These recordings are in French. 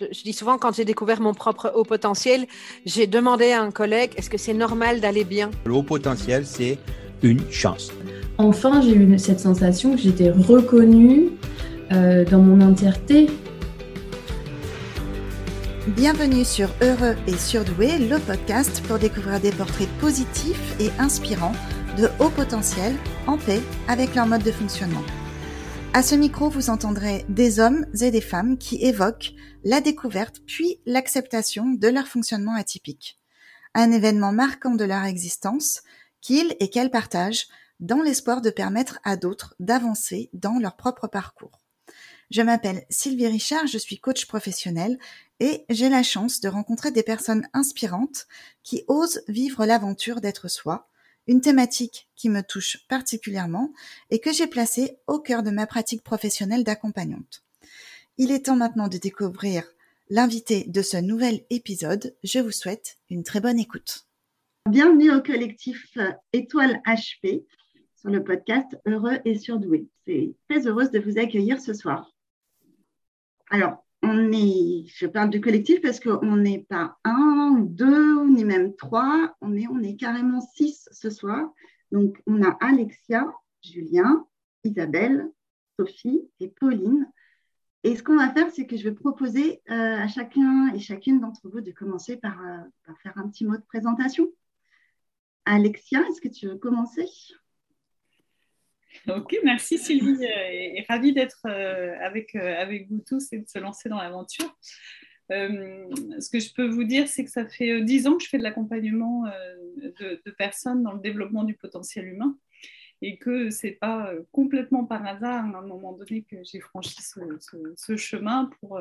Je, dis souvent, quand j'ai découvert mon propre haut potentiel, j'ai demandé à un collègue, est-ce que c'est normal d'aller bien? Le haut potentiel, c'est une chance. Enfin, j'ai eu cette sensation que j'étais reconnue euh, dans mon entièreté. Bienvenue sur Heureux et Surdoué, le podcast pour découvrir des portraits positifs et inspirants de haut potentiel en paix avec leur mode de fonctionnement. À ce micro, vous entendrez des hommes et des femmes qui évoquent la découverte puis l'acceptation de leur fonctionnement atypique. Un événement marquant de leur existence qu'ils et qu'elles partagent dans l'espoir de permettre à d'autres d'avancer dans leur propre parcours. Je m'appelle Sylvie Richard, je suis coach professionnel et j'ai la chance de rencontrer des personnes inspirantes qui osent vivre l'aventure d'être soi, une thématique qui me touche particulièrement et que j'ai placée au cœur de ma pratique professionnelle d'accompagnante. Il est temps maintenant de découvrir l'invité de ce nouvel épisode. Je vous souhaite une très bonne écoute. Bienvenue au collectif Étoile HP sur le podcast Heureux et Surdoué. C'est très heureuse de vous accueillir ce soir. Alors, on est, je parle du collectif parce qu'on n'est pas un, deux, ni même trois, on est, on est carrément six ce soir. Donc, on a Alexia, Julien, Isabelle, Sophie et Pauline. Et ce qu'on va faire, c'est que je vais proposer euh, à chacun et chacune d'entre vous de commencer euh, par, faire un petit mot de présentation. Alexia, est-ce que tu veux commencer? Ok, merci Sylvie, euh, et, ravie d'être euh, avec, euh, avec vous tous et de se lancer dans l'aventure. ce que je peux vous dire, c'est que ça fait dix ans que je fais de l'accompagnement de, personnes dans le développement du potentiel humain et que ce n'est pas complètement par hasard à un moment donné que j'ai franchi ce, chemin pour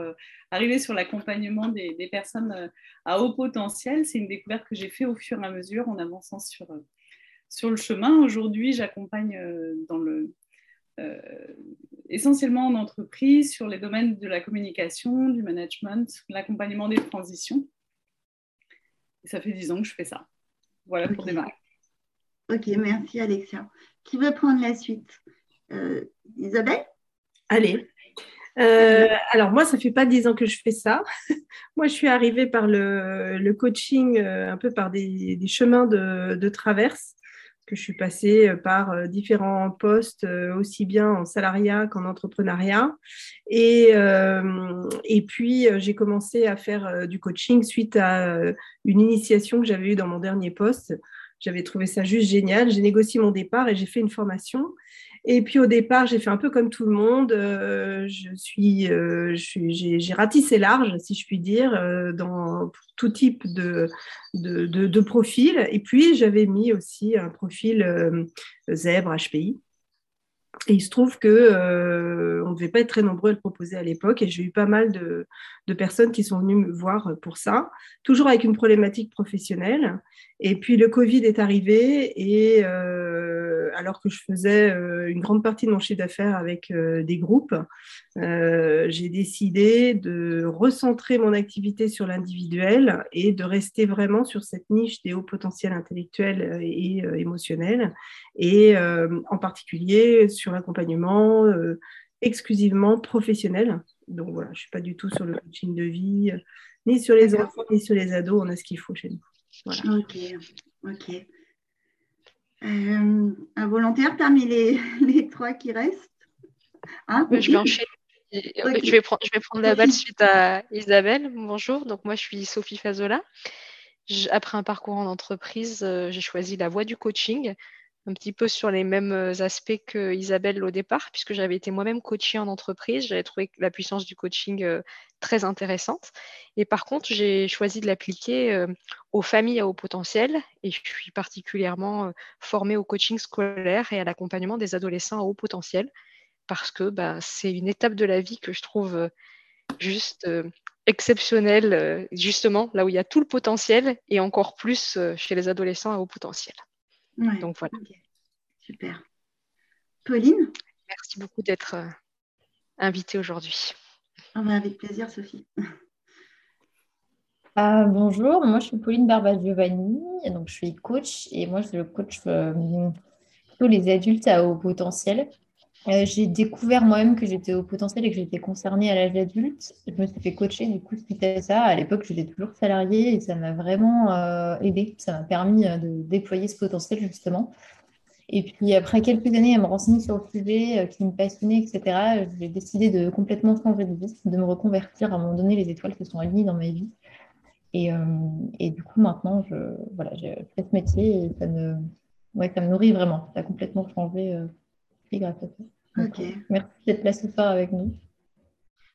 arriver sur l'accompagnement des, personnes à haut potentiel. C'est une découverte que j'ai fait au fur et à mesure en avançant sur sur le chemin. Aujourd'hui, j'accompagne euh, dans le, euh, essentiellement en entreprise sur les domaines de la communication, du management, l'accompagnement des transitions. Et ça fait dix ans que je fais ça. Voilà pour démarrer. Ok, merci Alexia. Qui veut prendre la suite? Euh, Isabelle? Allez. alors moi, ça fait pas dix ans que je fais ça. moi, je suis arrivée par le, coaching, un peu par des, chemins de, de, traverse que je suis passée euh, par euh, différents postes, euh, aussi bien en salariat qu'en entrepreneuriat. Et, et puis, j'ai commencé à faire du coaching suite à une initiation que j'avais eue dans mon dernier poste. J'avais trouvé ça juste génial. J'ai négocié mon départ et j'ai fait une formation. Et puis au départ, j'ai fait un peu comme tout le monde. Euh, je suis, euh, j'ai ratissé large, si je puis dire, euh, dans pour tout type de, de, profil. Et puis j'avais mis aussi un profil zèbre HPI. Et il se trouve que on ne devait pas être très nombreux à le proposer à l'époque, et j'ai eu pas mal de, personnes qui sont venues me voir pour ça, toujours avec une problématique professionnelle. Et puis le Covid est arrivé, et alors que je faisais euh, une grande partie de mon chiffre d'affaires avec euh, des groupes, euh, j'ai décidé de recentrer mon activité sur l'individuel et de rester vraiment sur cette niche des hauts potentiels intellectuels et émotionnels, et en particulier sur l'accompagnement exclusivement professionnel. Donc voilà, je ne suis pas du tout sur le coaching de vie, ni sur les enfants, ni sur les ados, on a ce qu'il faut chez nous. Ok, ok. Euh, un volontaire parmi les, les, trois qui restent hein, Je vais enchaîner. Je, vais prendre, je vais prendre la balle suite à Isabelle. Bonjour, donc moi je suis Sophie Fazola. Après un parcours en entreprise, euh, j'ai choisi la voie du coaching un petit peu sur les mêmes euh, aspects que Isabelle au départ, puisque j'avais été moi-même coachée en entreprise. J'avais trouvé la puissance du coaching euh, très intéressante. Et par contre, j'ai choisi de l'appliquer euh, aux familles à haut potentiel et je suis particulièrement formée au coaching scolaire et à l'accompagnement des adolescents à haut potentiel parce que bah, c'est une étape de la vie que je trouve juste exceptionnelle, justement là où il y a tout le potentiel et encore plus chez les adolescents à haut potentiel. Donc voilà. Super. Pauline? Merci beaucoup d'être euh, invitée aujourd'hui. Ah bah, avec plaisir, Sophie. Ah, bonjour, moi je suis Pauline Barba-Giovanni, donc je suis coach et moi je coach euh, plutôt les adultes à haut potentiel. j'ai découvert moi-même que j'étais au potentiel et que j'étais concernée à l'âge adulte. Je me suis fait coacher du coup suite à ça. À l'époque, j'étais toujours salariée et ça m'a vraiment aidé. Ça m'a permis de déployer ce potentiel justement. Et puis après quelques années à me renseigner sur le sujet euh, qui me passionnait, etc., j'ai décidé de complètement changer de vie, de me reconvertir. À un moment donné, les étoiles se sont alignées dans ma vie. Et, euh, et du coup, maintenant, je, voilà, j'ai fait ce métier et ça me, ouais, ça me nourrit vraiment. Ça a complètement changé euh, grâce à ça. ok. merci d'être là ce soir avec nous.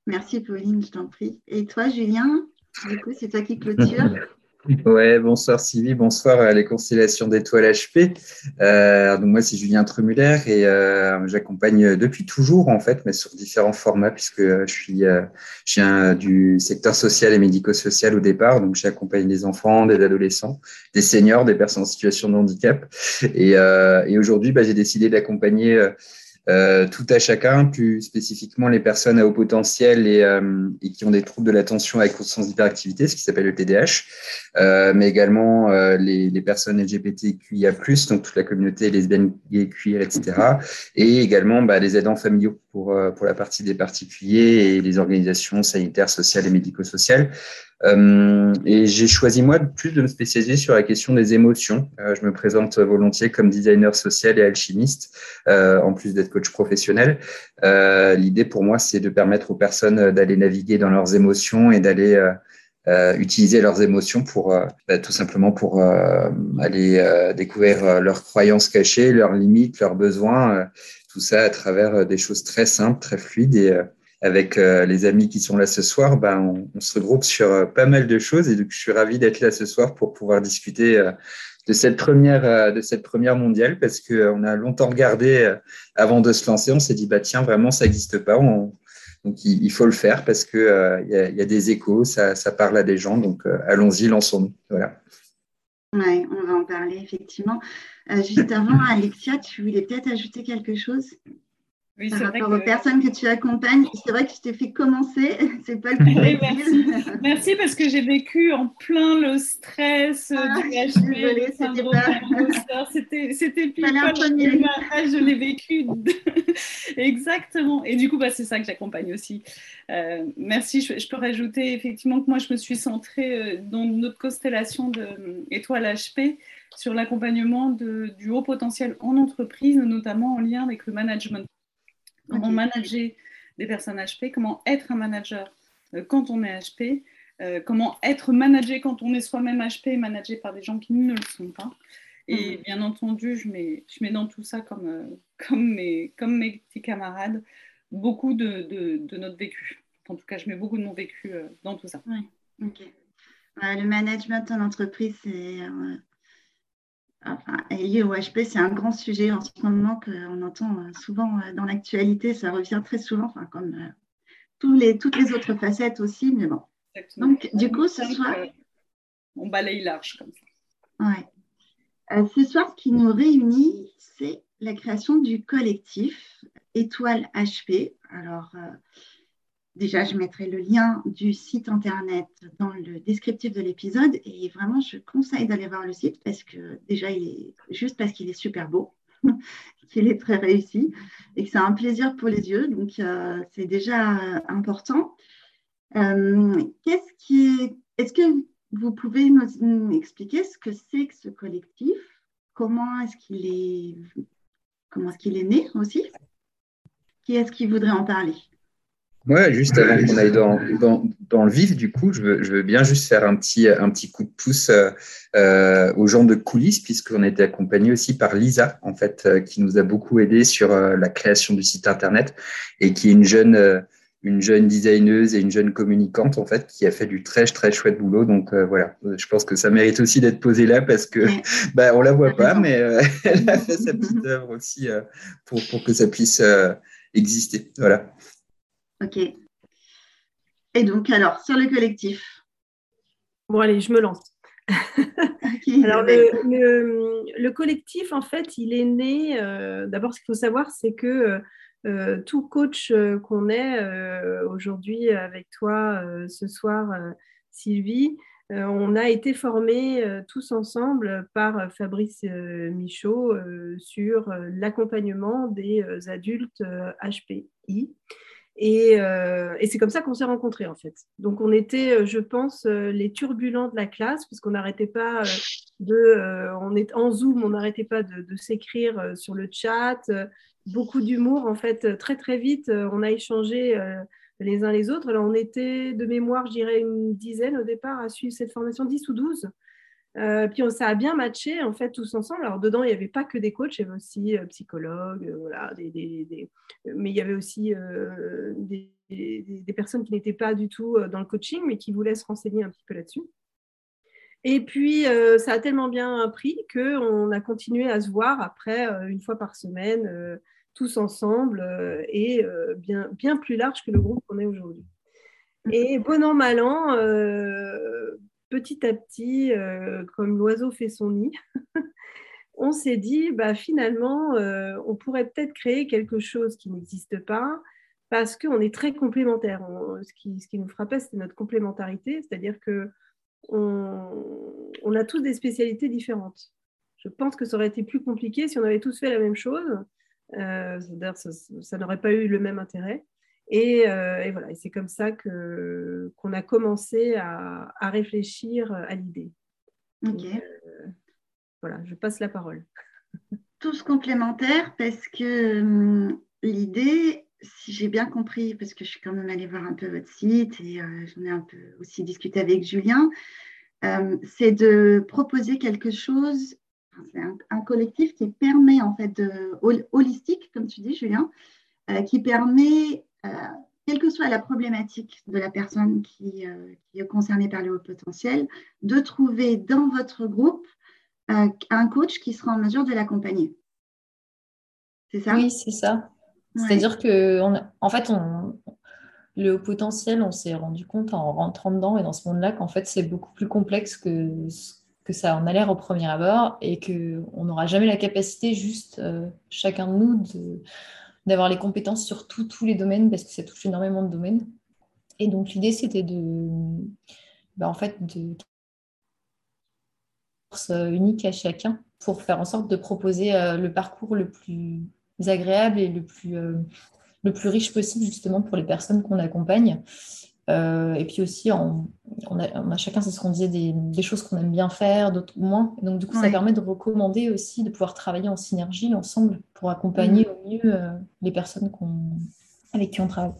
Merci Pauline, je t'en prie. Et toi, Julien, du coup, c'est toi qui clôture. Ouais, bonsoir Sylvie, bonsoir à les constellations d'étoiles HP. Euh, donc moi c'est Julien Tremuller et euh, j'accompagne depuis toujours en fait, mais sur différents formats puisque je suis euh, je du secteur social et médico-social au départ, donc j'accompagne des enfants, des adolescents, des seniors, des personnes en situation de handicap. Et, euh, et aujourd'hui, bah, j'ai décidé d'accompagner euh, tout à chacun, plus spécifiquement les personnes à haut potentiel et, euh, qui ont des troubles de l'attention avec conscience d'hyperactivité, ce qui s'appelle le TDAH, euh, mais également euh, les, personnes LGBTQIA+, donc toute la communauté lesbienne, gay, queer, etc., et également bah, les aidants familiaux pour, pour la partie des particuliers et les organisations sanitaires, sociales et médico-sociales. Euh, et j'ai choisi moi plus de me spécialiser sur la question des émotions. Euh, je me présente volontiers comme designer social et alchimiste, euh, en plus d'être coach professionnel. Euh, l'idée pour moi, c'est de permettre aux personnes d'aller naviguer dans leurs émotions et d'aller utiliser leurs émotions pour bah, tout simplement pour aller découvrir leurs croyances cachées, leurs limites, leurs besoins. tout ça à travers des choses très simples, très fluides et avec euh, les amis qui sont là ce soir, ben, on, on se regroupe sur euh, pas mal de choses et donc je suis ravi d'être là ce soir pour pouvoir discuter euh, de cette première de cette première mondiale parce que on a longtemps regardé avant de se lancer, on s'est dit bah tiens vraiment ça n'existe pas, on, donc il, il, faut le faire parce que il y, a, y, a, des échos, ça, ça, parle à des gens, donc allons-y, lançons-nous. Voilà. Ouais, on va en parler effectivement. juste avant, Alexia, tu voulais peut-être ajouter quelque chose? Oui, par rapport aux personnes que tu accompagnes. C'est vrai que tu t'es fait commencer, c'est pas le plus merci. merci. parce que j'ai vécu en plein le stress ah, du HP, c'était c'était pile je l'ai vécu exactement. Et du coup, bah, c'est ça que j'accompagne aussi. Euh, merci. Je, je, peux rajouter effectivement que moi, je me suis centrée euh, dans notre constellation d'étoiles euh, HP sur l'accompagnement du haut potentiel en entreprise, notamment en lien avec le management comment manager des personnes HP, comment être un manager euh, quand on est HP, euh, comment être managé quand on est soi-même HP, managé par des gens qui ne le sont pas. Et mhm. bien entendu, je mets, je mets dans tout ça, comme, euh, comme, mes, comme mes petits camarades, beaucoup de, de, de, notre vécu. En tout cas, je mets beaucoup de mon vécu dans tout ça. Oui, ok. le management en entreprise, c'est enfin, lié au HP, c'est un grand sujet en ce moment qu'on entend euh, souvent euh, dans l'actualité. Ça revient très souvent, enfin, comme euh, tous les, toutes les autres facettes aussi, mais bon. Donc, du coup, ce soir. On balaye large comme ça. Ouais. ce soir, ce qui nous réunit, c'est la création du collectif Étoile HP. Alors, Déjà, je mettrai le lien du site internet dans le descriptif de l'épisode et vraiment, je conseille d'aller voir le site parce que déjà, il est juste parce qu'il est super beau, qu'il est très réussi et que c'est un plaisir pour les yeux. Donc, euh, c'est déjà euh, important. Euh, qu'est-ce qui est, est-ce que vous pouvez nous, expliquer ce que c'est que ce collectif? Comment est-ce qu'il est, comment est-ce qu'il est né aussi? Qui est-ce qui voudrait en parler? Ouais, juste avant qu'on aille dans, dans, dans, le vif, du coup, je veux, je veux, bien juste faire un petit, un petit coup de pouce euh, aux gens de coulisses, puisqu'on a été accompagné aussi par Lisa, en fait, euh, qui nous a beaucoup aidé sur euh, la création du site internet et qui est une jeune, euh, une jeune designeuse et une jeune communicante, en fait, qui a fait du très, très chouette boulot. Donc voilà, je pense que ça mérite aussi d'être posé là parce que bah, on la voit pas, mais elle a fait sa petite œuvre aussi pour, pour que ça puisse exister. Voilà. Ok. Et donc, alors, sur le collectif Bon, allez, je me lance. alors, le, collectif, en fait, il est né. Euh, d'abord, ce qu'il faut savoir, c'est que euh, tout coach euh, qu'on est aujourd'hui avec toi ce soir, Sylvie, on a été formés tous ensemble par Fabrice Michaud sur l'accompagnement des adultes HPI. Et, c'est comme ça qu'on s'est rencontrés en fait. Donc on était, je pense, les turbulents de la classe, parce qu'on n'arrêtait pas de, on est en Zoom, on n'arrêtait pas de, de s'écrire sur le chat, beaucoup d'humour en fait. Très très vite, on a échangé les uns les autres. Alors, on était de mémoire, je dirais, une dizaine au départ à suivre cette formation, 10 ou 12. Euh, puis ça a bien matché en fait tous ensemble. Alors dedans il n'y avait pas que des coachs, il y avait aussi euh, psychologues, euh, voilà, des, mais il y avait aussi des, personnes qui n'étaient pas du tout dans le coaching, mais qui voulaient se renseigner un petit peu là-dessus. Et puis ça a tellement bien pris qu'on a continué à se voir après une fois par semaine tous ensemble euh, et euh, bien, bien plus large que le groupe qu'on est aujourd'hui. Et bon an, mal an, euh, petit à petit, comme l'oiseau fait son nid, on s'est dit, bah, finalement, on pourrait peut-être créer quelque chose qui n'existe pas parce qu'on est très complémentaires. ce, qui, nous frappait, c'était notre complémentarité, c'est-à-dire que on, on, a tous des spécialités différentes. Je pense que ça aurait été plus compliqué si on avait tous fait la même chose euh, ça, n'aurait pas eu le même intérêt. Et, euh, voilà, et c'est comme ça que, qu'on a commencé à, réfléchir à l'idée. Ok. Euh, voilà, je passe la parole. Tous complémentaires parce que hum, l'idée, si j'ai bien compris, parce que je suis quand même allée voir un peu votre site et j'en ai un peu aussi discuté avec Julien, c'est de proposer quelque chose un, collectif qui permet, en fait, de, holistique, comme tu dis, Julien, euh, qui permet, euh, quelle que soit la problématique de la personne qui, euh, est concernée par le haut potentiel, de trouver dans votre groupe un coach qui sera en mesure de l'accompagner. C'est ça? Oui, c'est ça. C'est-à-dire que, en fait, on, le haut potentiel, on s'est rendu compte en rentrant dedans et dans ce monde-là qu'en fait, c'est beaucoup plus complexe que que ça en a l'air au premier abord et qu'on n'aura jamais la capacité, juste euh, chacun de nous, d'avoir les compétences sur tous les domaines parce que ça touche énormément de domaines. Et donc l'idée, c'était de, bah, en fait, de unique à chacun pour faire en sorte de proposer euh, le parcours le plus agréable et le plus, euh, le plus riche possible justement pour les personnes qu'on accompagne. Euh, et puis aussi, on, a, chacun, c'est ce qu'on disait, des, choses qu'on aime bien faire, d'autres moins. donc, du coup, ça permet de recommander aussi de pouvoir travailler en synergie ensemble pour accompagner mm. au mieux euh, les personnes avec qui on travaille.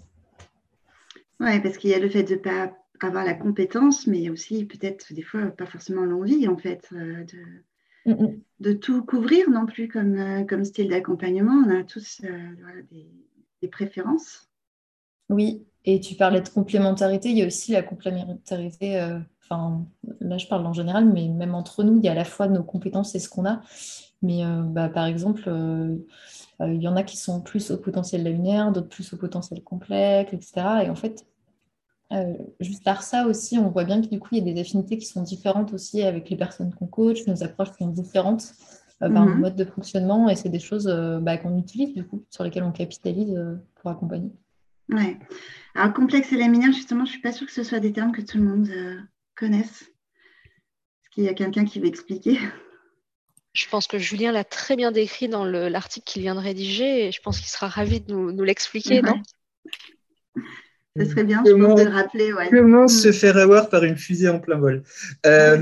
Oui, parce qu'il y a le fait de ne pas avoir la compétence, mais aussi peut-être des fois pas forcément l'envie, en fait, euh, de, mm, mm. de, tout couvrir non plus comme, comme style d'accompagnement. On a tous des, des préférences. Oui, et tu parlais de complémentarité, il y a aussi la complémentarité, euh, enfin là je parle en général, mais même entre nous, il y a à la fois nos compétences et ce qu'on a. Mais euh, bah, par exemple, euh, il y en a qui sont plus au potentiel laminaire, d'autres plus au potentiel complexe, etc. Et en fait, juste par ça aussi, on voit bien que du coup, il y a des affinités qui sont différentes aussi avec les personnes qu'on coach, nos approches sont différentes par nos mhm. modes de fonctionnement, et c'est des choses bah, qu'on utilise du coup, sur lesquelles on capitalise pour accompagner. Ouais. Alors, complexe et laminaire, justement, je ne suis pas sûre que ce soit des termes que tout le monde euh, connaisse. Est-ce qu'il y a quelqu'un qui veut expliquer? Je pense que Julien l'a très bien décrit dans l'article qu'il vient de rédiger et je pense qu'il sera ravi de nous, l'expliquer, non? Ce serait bien, je pense, de le rappeler. Comment mm. se faire avoir par une fusée en plein vol? Euh,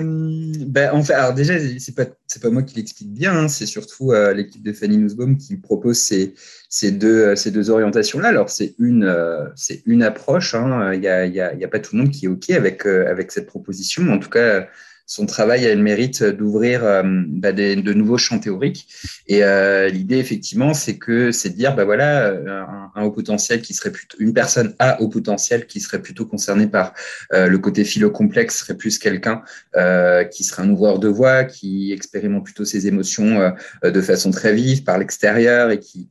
ben, en fait, Alors déjà, ce n'est pas, pas moi qui l'explique bien, hein, c'est surtout euh, l'équipe de Fanny Nussbaum qui propose ces, ces deux, ces deux orientations-là. Alors, c'est une, euh, c'est une approche, hein. il n'y a, y a, y a, pas tout le monde qui est OK avec, euh, avec cette proposition, en tout cas, son travail a le mérite d'ouvrir euh, bah, de nouveaux champs théoriques. Et euh, l'idée, effectivement, c'est que c'est de dire, bah voilà, un, haut potentiel qui serait plutôt une personne à haut potentiel qui serait plutôt concernée par euh, le côté philo-complexe serait plus quelqu'un qui serait un ouvreur de voix, qui expérimente plutôt ses émotions de façon très vive par l'extérieur et qui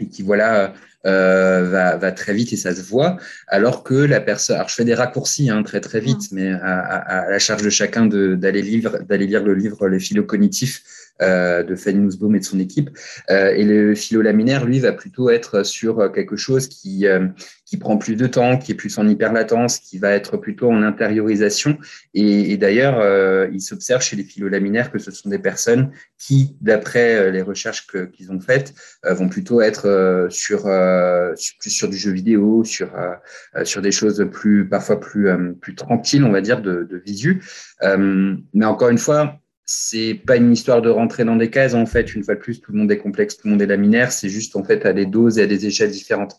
et qui voilà euh, va, va, très vite et ça se voit, alors que la personne, alors je fais des raccourcis hein, très très vite, mais à, à, la charge de chacun d'aller lire, d'aller lire le livre Les philo cognitifs euh, de Fanny Nussbaum et de son équipe. Euh, et le philo laminaire, lui, va plutôt être sur quelque chose qui, euh, qui prend plus de temps, qui est plus en hyperlatence, qui va être plutôt en intériorisation. Et, d'ailleurs, euh, il s'observe chez les phylolaminaires que ce sont des personnes qui, d'après euh, les recherches qu'ils ont faites, euh, vont plutôt être sur, plus sur du jeu vidéo, sur, sur des choses plus parfois plus, plus tranquilles, on va dire, de, de visu. mais encore une fois, c'est pas une histoire de rentrer dans des cases en fait. Une fois de plus, tout le monde est complexe, tout le monde est laminaire. C'est juste en fait à des doses et à des échelles différentes.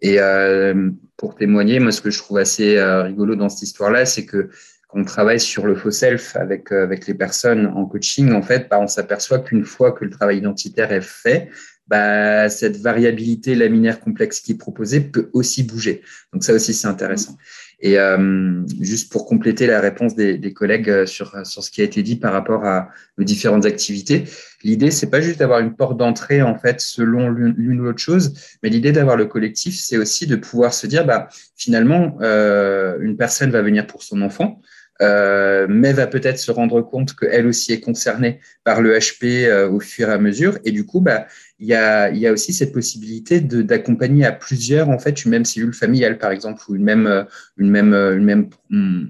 Et euh, pour témoigner, moi, ce que je trouve assez euh, rigolo dans cette histoire-là, c'est que quand on travaille sur le faux self avec euh, avec les personnes en coaching, en fait, bah, on s'aperçoit qu'une fois que le travail identitaire est fait, bah, cette variabilité laminaire complexe qui est proposée peut aussi bouger. Donc ça aussi, c'est intéressant. Et euh, juste pour compléter la réponse des, des, collègues euh, sur, sur ce qui a été dit par rapport à aux différentes activités, l'idée c'est pas juste d'avoir une porte d'entrée en fait selon l'une ou l'autre chose, mais l'idée d'avoir le collectif, c'est aussi de pouvoir se dire bah finalement euh, une personne va venir pour son enfant. Euh, mais va peut-être se rendre compte qu'elle aussi est concernée par le HP euh, au fur et à mesure. Et du coup, bah, il y a, y a aussi cette possibilité d'accompagner à plusieurs en fait une même cellule familiale par exemple ou une même euh, une même une même hmm,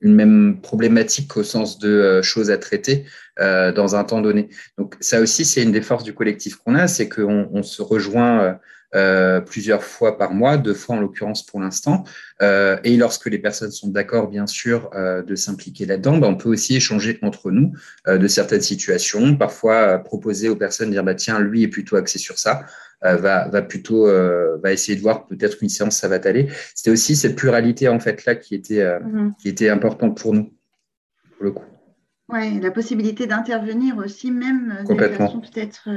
une même problématique au sens de choses à traiter dans un temps donné. Donc ça aussi c'est une des forces du collectif qu'on a, c'est qu'on on se rejoint euh, plusieurs fois par mois, deux fois en l'occurrence pour l'instant. Euh, et lorsque les personnes sont d'accord, bien sûr, euh, de s'impliquer là-dedans, ben, on peut aussi échanger entre nous de certaines situations, parfois proposer aux personnes dire bah, tiens, lui est plutôt axé sur ça. va, va plutôt va essayer de voir peut-être une séance ça va t'aller. C'était aussi cette pluralité en fait là qui était mm-hmm. qui était importante pour nous pour le coup. Ouais, la possibilité d'intervenir aussi même façon peut-être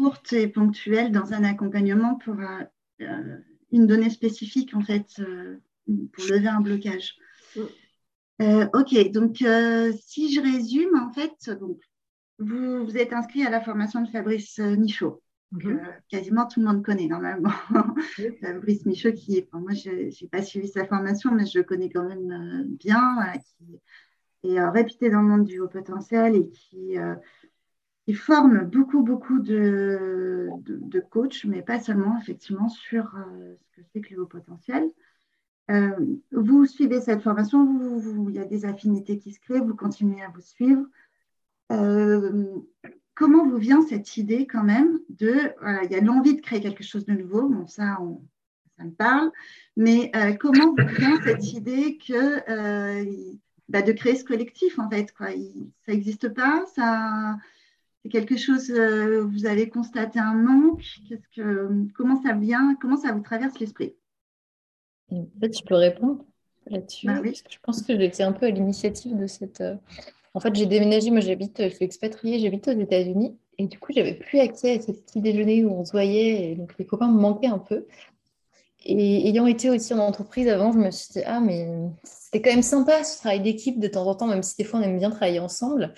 courte et ponctuelle dans un accompagnement pour euh, euh, une donnée spécifique, en fait, euh, pour lever un blocage. ok, donc si je résume, en fait, donc, vous, vous êtes inscrit à la formation de Fabrice Michaud. Mhm. quasiment tout le monde connaît normalement. Fabrice Michaud, qui moi, je n'ai pas suivi sa formation, mais je le connais quand même bien, qui est réputé dans le monde du haut potentiel et qui forme beaucoup, beaucoup de, de, coachs, mais pas seulement, effectivement, sur euh, ce que c'est que le haut potentiel. Euh, vous suivez cette formation, il y a des affinités qui se créent, vous continuez à vous suivre. Euh, comment vous vient cette idée quand même de, il y a l'envie de créer quelque chose de nouveau, bon ça, ça me parle, mais comment vous vient cette idée que, bah, de créer ce collectif en fait, quoi, ça n'existe pas, ça c'est quelque chose, euh, vous avez constaté un manque que, Comment ça vient Comment ça vous traverse l'esprit? En fait, je peux répondre là-dessus. Bah je pense que j'étais un peu à l'initiative de cette. Euh, en fait, j'ai déménagé, moi j'habite, je suis expatriée, j'habite aux États-Unis. Et du coup, j'avais plus accès à ce petit déjeuner où on se voyait. Et donc, les copains me manquaient un peu. Et ayant été aussi en entreprise avant, je me suis dit, ah, mais c'était quand même sympa ce travail d'équipe de temps en temps, même si des fois on aime bien travailler ensemble.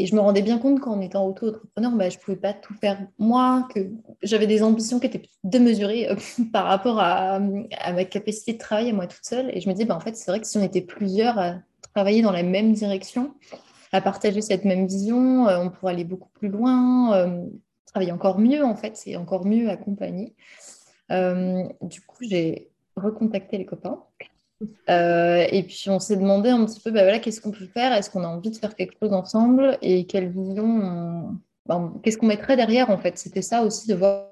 Et je me rendais bien compte qu'en étant auto-entrepreneur, bah, je ne pouvais pas tout faire moi, que j'avais des ambitions qui étaient démesurées euh, par rapport à, ma capacité de travailler moi toute seule. Et je me disais, bah, en fait, c'est vrai que si on était plusieurs à travailler dans la même direction, à partager cette même vision, euh, on pourrait aller beaucoup plus loin, euh, travailler encore mieux, en fait, c'est encore mieux accompagné. du coup, j'ai recontacté les copains euh, et puis on s'est demandé un petit peu, bah voilà, qu'est-ce qu'on peut faire? Est-ce qu'on a envie de faire quelque chose ensemble? Et quelle vision ben, Qu'est-ce qu'on mettrait derrière en fait? C'était ça aussi de voir,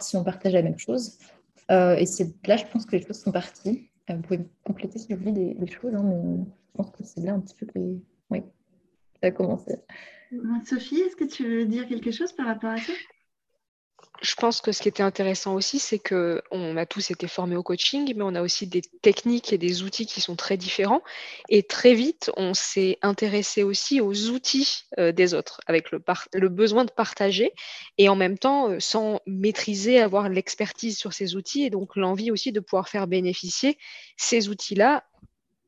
si on partage la même chose. Euh, et c'est là, je pense que les choses sont parties. Euh, vous pouvez compléter si vous voulez des, choses, hein, mais je pense que c'est là un petit peu que oui, ça a commencé. Sophie, est-ce que tu veux dire quelque chose par rapport à ça? Je pense que ce qui était intéressant aussi, c'est qu'on a tous été formés au coaching, mais on a aussi des techniques et des outils qui sont très différents. Et très vite, on s'est intéressé aussi aux outils euh, des autres, avec le, le, besoin de partager et en même temps, euh, sans maîtriser, avoir l'expertise sur ces outils et donc l'envie aussi de pouvoir faire bénéficier ces outils-là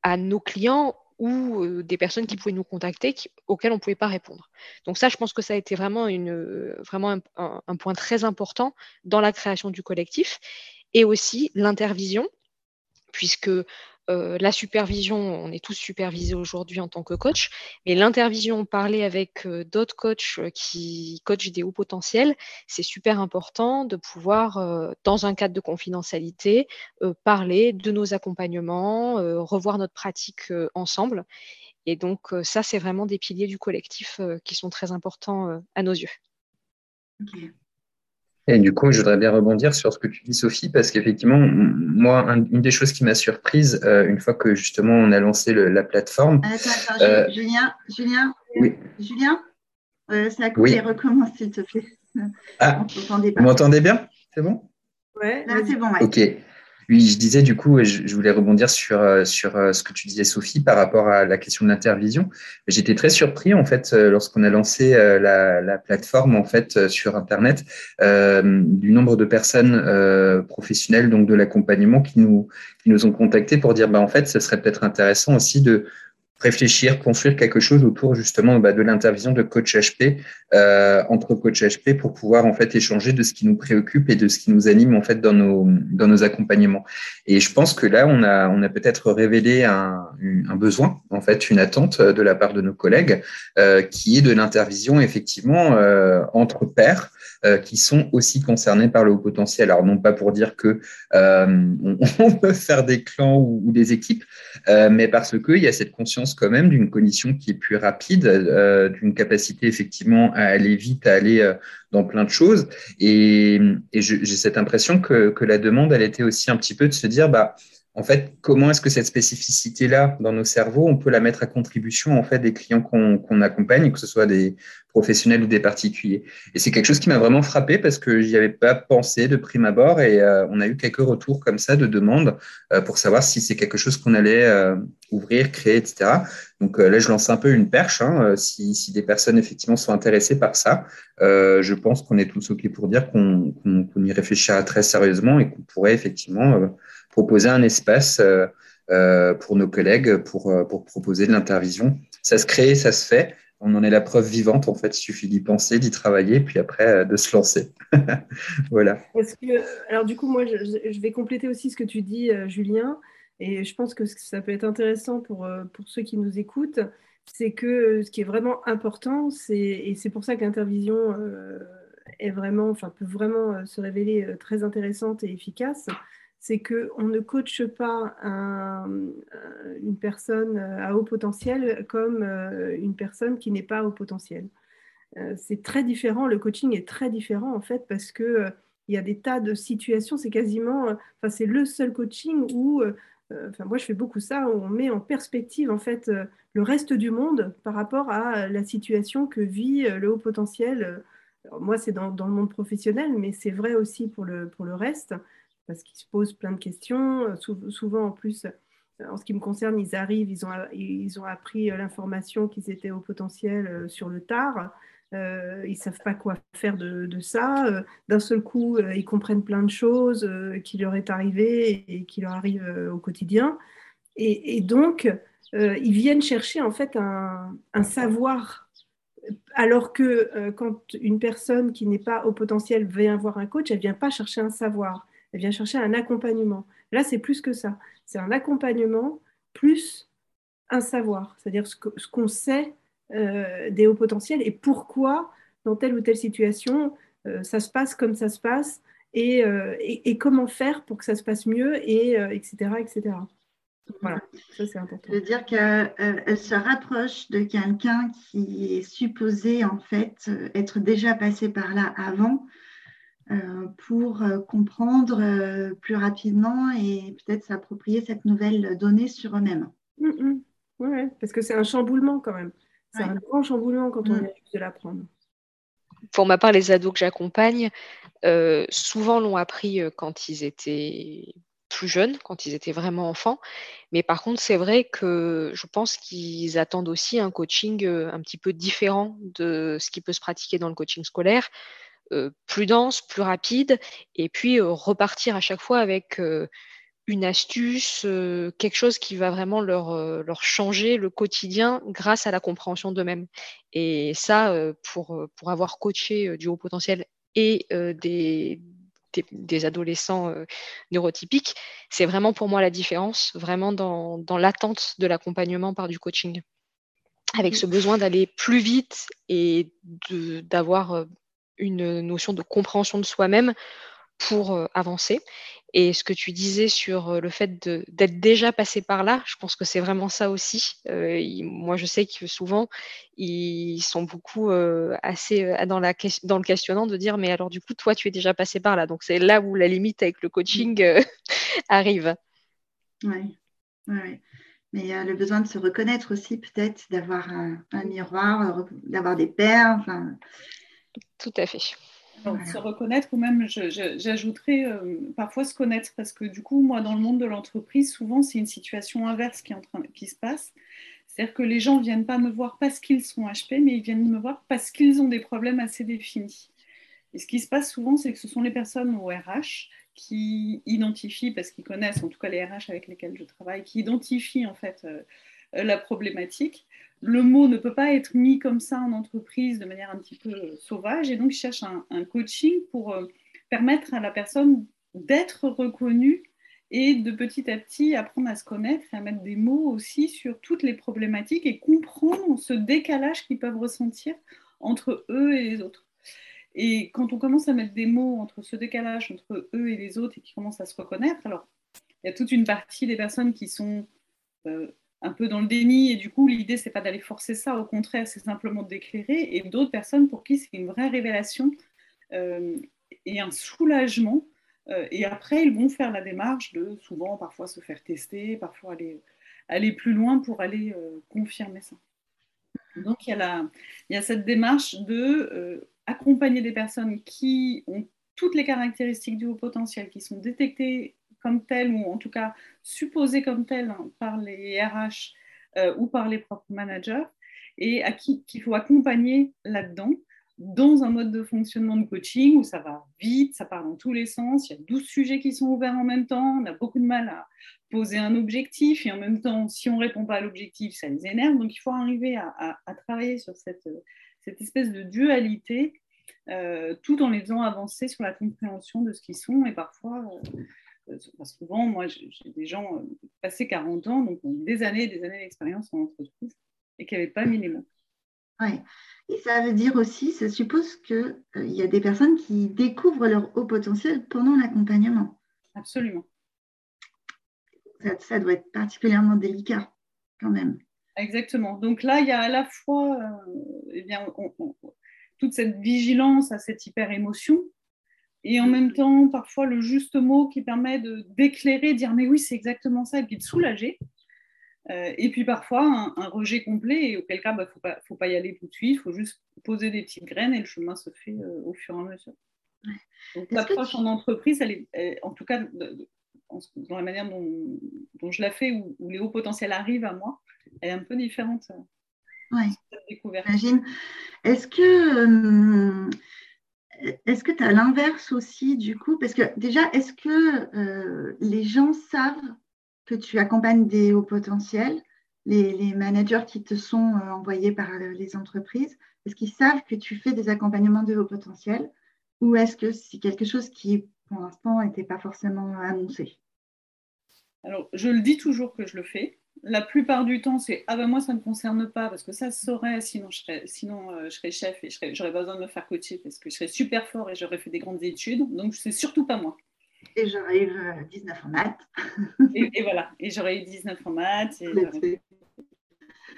à nos clients ou euh, des personnes qui pouvaient nous contacter auxquelles on ne pouvait pas répondre. Donc ça, je pense que ça a été vraiment, vraiment un, point très important dans la création du collectif et aussi l'intervision, puisque euh, la supervision, on est tous supervisés aujourd'hui en tant que coach, mais l'intervision, parler avec euh, d'autres coachs euh, qui coachent des hauts potentiels, c'est super important de pouvoir, dans un cadre de confidentialité, parler de nos accompagnements, revoir notre pratique ensemble. Et donc, ça, c'est vraiment des piliers du collectif qui sont très importants à nos yeux. Et du coup, je voudrais bien rebondir sur ce que tu dis, Sophie, parce qu'effectivement, moi, une des choses qui m'a surprise, euh, une fois que justement on a lancé la plateforme. Attends, attends, euh, Julien, Julien, oui. Julien, euh, ça a coupé, recommence s'il te plaît. Ah, vous m'entendez bien? C'est bon? Ouais, c'est bon. Ouais. Ok. Oui, je disais du coup, je, voulais rebondir sur, euh, sur euh, ce que tu disais, Sophie, par rapport à la question de l'intervision. J'étais très surpris, en fait, euh, lorsqu'on a lancé la, la, plateforme, en fait, sur Internet, euh, du nombre de personnes euh, professionnelles, donc de l'accompagnement, qui nous, qui nous ont contactés pour dire, bah, en fait, ce serait peut-être intéressant aussi de, réfléchir, construire quelque chose autour justement bah, de l'intervision de coach HP euh, entre coach HP pour pouvoir en fait échanger de ce qui nous préoccupe et de ce qui nous anime en fait dans nos dans nos accompagnements. Et je pense que là on a on a peut-être révélé un, un besoin en fait une attente de la part de nos collègues euh, qui est de l'intervision effectivement euh, entre pairs euh, qui sont aussi concernés par le haut potentiel. Alors non pas pour dire que euh, on, peut faire des clans ou, des équipes, euh, mais parce qu'il y a cette conscience quand même d'une condition qui est plus rapide, d'une capacité effectivement à aller vite, à aller dans plein de choses. Et, j'ai cette impression que, que la demande, elle était aussi un petit peu de se dire, bah en fait, comment est-ce que cette spécificité-là dans nos cerveaux, on peut la mettre à contribution en fait des clients qu'on accompagne, que ce soit des professionnels ou des particuliers? Et c'est quelque chose qui m'a vraiment frappé parce que j'y avais pas pensé de prime abord et euh, on a eu quelques retours comme ça de demandes euh, pour savoir si c'est quelque chose qu'on allait euh, ouvrir, créer, etc. Donc là, je lance un peu une perche. Hein, si, si, des personnes effectivement sont intéressées par ça, je pense qu'on est tous ok pour dire qu'on y réfléchira très sérieusement et qu'on pourrait effectivement proposer un espace euh, euh, pour nos collègues pour, euh, pour proposer de l'intervision. Ça se crée, ça se fait. On en est la preuve vivante. En fait, il suffit d'y penser, d'y travailler, puis après de se lancer. voilà. Alors du coup, moi, je, vais compléter aussi ce que tu dis, Julien. Et je pense que ça peut être intéressant pour, pour ceux qui nous écoutent. C'est que ce qui est vraiment important, c'est, et c'est pour ça que l'intervision est vraiment, enfin, peut vraiment se révéler très intéressante et efficace, c'est qu'on ne coache pas une personne à haut potentiel comme euh, une personne qui n'est pas au potentiel. Euh, c'est très différent, le coaching est très différent en fait parce que euh, il y a des tas de situations, c'est quasiment, enfin c'est le seul coaching où, enfin moi je fais beaucoup ça, où on met en perspective en fait le reste du monde par rapport à la situation que vit le haut potentiel. moi c'est dans, dans, le monde professionnel, mais c'est vrai aussi pour le, pour le reste parce qu'ils se posent plein de questions. Euh, souvent, en plus, euh, en ce qui me concerne, ils arrivent, ils ont, ils ont appris euh, l'information qu'ils étaient au potentiel sur le tard. ils ne savent pas quoi faire de, ça. D'un seul coup, ils comprennent plein de choses qui leur est arrivé et qui leur arrivent au quotidien. Et, donc, ils viennent chercher en fait un, un savoir. Alors que quand une personne qui n'est pas au potentiel vient voir un coach, elle ne vient pas chercher un savoir elle vient chercher un accompagnement. Là, c'est plus que ça. C'est un accompagnement plus un savoir, c'est-à-dire ce qu'on sait euh, des hauts potentiels et pourquoi, dans telle ou telle situation, euh, ça se passe comme ça se passe euh, et, comment faire pour que ça se passe mieux, et, etc., etc. Voilà, ça c'est important. De dire qu'elle se rapproche de quelqu'un qui est supposé en fait être déjà passé par là avant pour euh, comprendre euh, plus rapidement et peut-être s'approprier cette nouvelle donnée sur eux-mêmes. Mm, mm. Oui, parce que c'est un chamboulement quand même. C'est un grand chamboulement quand on mm. vient de l'apprendre. Pour ma part, les ados que j'accompagne, souvent l'ont appris quand ils étaient plus jeunes, quand ils étaient vraiment enfants. Mais par contre, c'est vrai que je pense qu'ils attendent aussi un coaching un petit peu différent de ce qui peut se pratiquer dans le coaching scolaire. Euh, plus dense, plus rapide, et puis euh, repartir à chaque fois avec euh, une astuce, quelque chose qui va vraiment leur, leur changer le quotidien grâce à la compréhension d'eux-mêmes. Et ça, pour, pour avoir coaché du haut potentiel et des, des, adolescents neurotypiques, c'est vraiment pour moi la différence, vraiment dans, dans l'attente de l'accompagnement par du coaching, avec ce besoin d'aller plus vite et d'avoir une notion de compréhension de soi-même pour avancer. Et ce que tu disais sur le fait d'être déjà passé par là, je pense que c'est vraiment ça aussi. moi, je sais que souvent, ils sont beaucoup assez dans, le questionnant de dire, mais alors du coup, toi, tu es déjà passé par là. Donc, c'est là où la limite avec le coaching arrive. Oui, ouais. mais le besoin de se reconnaître aussi, peut-être, d'avoir un, miroir, d'avoir des. Enfin... Tout à fait. Se reconnaître ou même j'ajouterais euh, parfois se connaître parce que du coup moi dans le monde de l'entreprise souvent c'est une situation inverse qui, est en train, qui se passe. C'est-à-dire que les gens viennent pas me voir parce qu'ils sont HP mais ils viennent me voir parce qu'ils ont des problèmes assez définis. Et ce qui se passe souvent c'est que ce sont les personnes au RH qui identifient parce qu'ils connaissent en tout cas les RH avec lesquels je travaille qui identifient en fait euh, la problématique le mot ne peut pas être mis comme ça en entreprise de manière un petit peu sauvage et donc je cherche un, coaching pour euh, permettre à la personne d'être reconnue et de petit à petit apprendre à se connaître et à mettre des mots aussi sur toutes les problématiques et comprendre ce décalage qu'ils peuvent ressentir entre eux et les autres. Et quand on commence à mettre des mots entre ce décalage entre eux et les autres et qui commencent à se reconnaître, alors il y a toute une partie des personnes qui sont euh, un peu dans le déni et du coup l'idée c'est pas d'aller forcer ça, au contraire c'est simplement d'éclairer et d'autres personnes pour qui c'est une vraie révélation euh, et un soulagement euh, et après ils vont faire la démarche de souvent parfois se faire tester, parfois aller, aller plus loin pour aller euh, confirmer ça. Donc il y, a la, il y a cette démarche de accompagner des personnes qui ont toutes les caractéristiques du haut potentiel, qui sont détectées comme telle, ou en tout cas supposée comme telle hein, par les RH euh, ou par les propres managers, et à qui qu'il faut accompagner là-dedans, dans un mode de fonctionnement de coaching où ça va vite, ça part dans tous les sens, il y a 12 sujets qui sont ouverts en même temps, on a beaucoup de mal à poser un objectif, et en même temps, si on ne répond pas à l'objectif, ça les énerve, donc il faut arriver à, travailler sur cette, cette espèce de dualité euh, tout en les faisant avancer sur la compréhension de ce qu'ils sont et parfois euh, souvent, moi, j'ai des gens euh, passés 40 ans, donc des années et des années d'expérience en entreprise et qui n'avaient pas mis les mots. Oui. Et ça veut dire aussi, ça suppose qu'il euh, y a des personnes qui découvrent leur haut potentiel pendant l'accompagnement. Absolument. Ça, doit être particulièrement délicat quand même. Exactement. Donc là, il y a à la fois eh bien, toute cette vigilance à cette hyper-émotion et en même temps, parfois, le juste mot qui permet d'éclairer, dire mais oui, c'est exactement ça, et puis de soulager. Euh, et puis parfois, un, rejet complet, et auquel cas, il bah, ne faut pas, y aller tout de suite, il faut juste poser des petites graines et le chemin se fait euh, au fur et à mesure. l'approche en entreprise, elle est, en tout cas, dans la manière dont, je la fais, où, les hauts potentiels arrivent à moi, elle est un peu différente. Oui, j'imagine. Est-ce que. Euh, est-ce que tu as l'inverse aussi du coup? Parce que déjà, est-ce que euh, les gens savent que tu accompagnes des hauts potentiels, les, managers qui te sont euh, envoyés par les entreprises Est-ce qu'ils savent que tu fais des accompagnements de hauts potentiels? Ou est-ce que c'est quelque chose qui, pour l'instant, n'était pas forcément annoncé? Alors, je le dis toujours que je le fais la plupart du temps, c'est ah ben moi ça ne me concerne pas parce que ça se saurait, sinon je serais, sinon, euh, je serais chef et j'aurais besoin de me faire coacher parce que je serais super fort et j'aurais fait des grandes études. Donc c'est surtout pas moi. Et j'aurais eu 19 en maths. et, voilà, et j'aurais eu 19 en maths. Et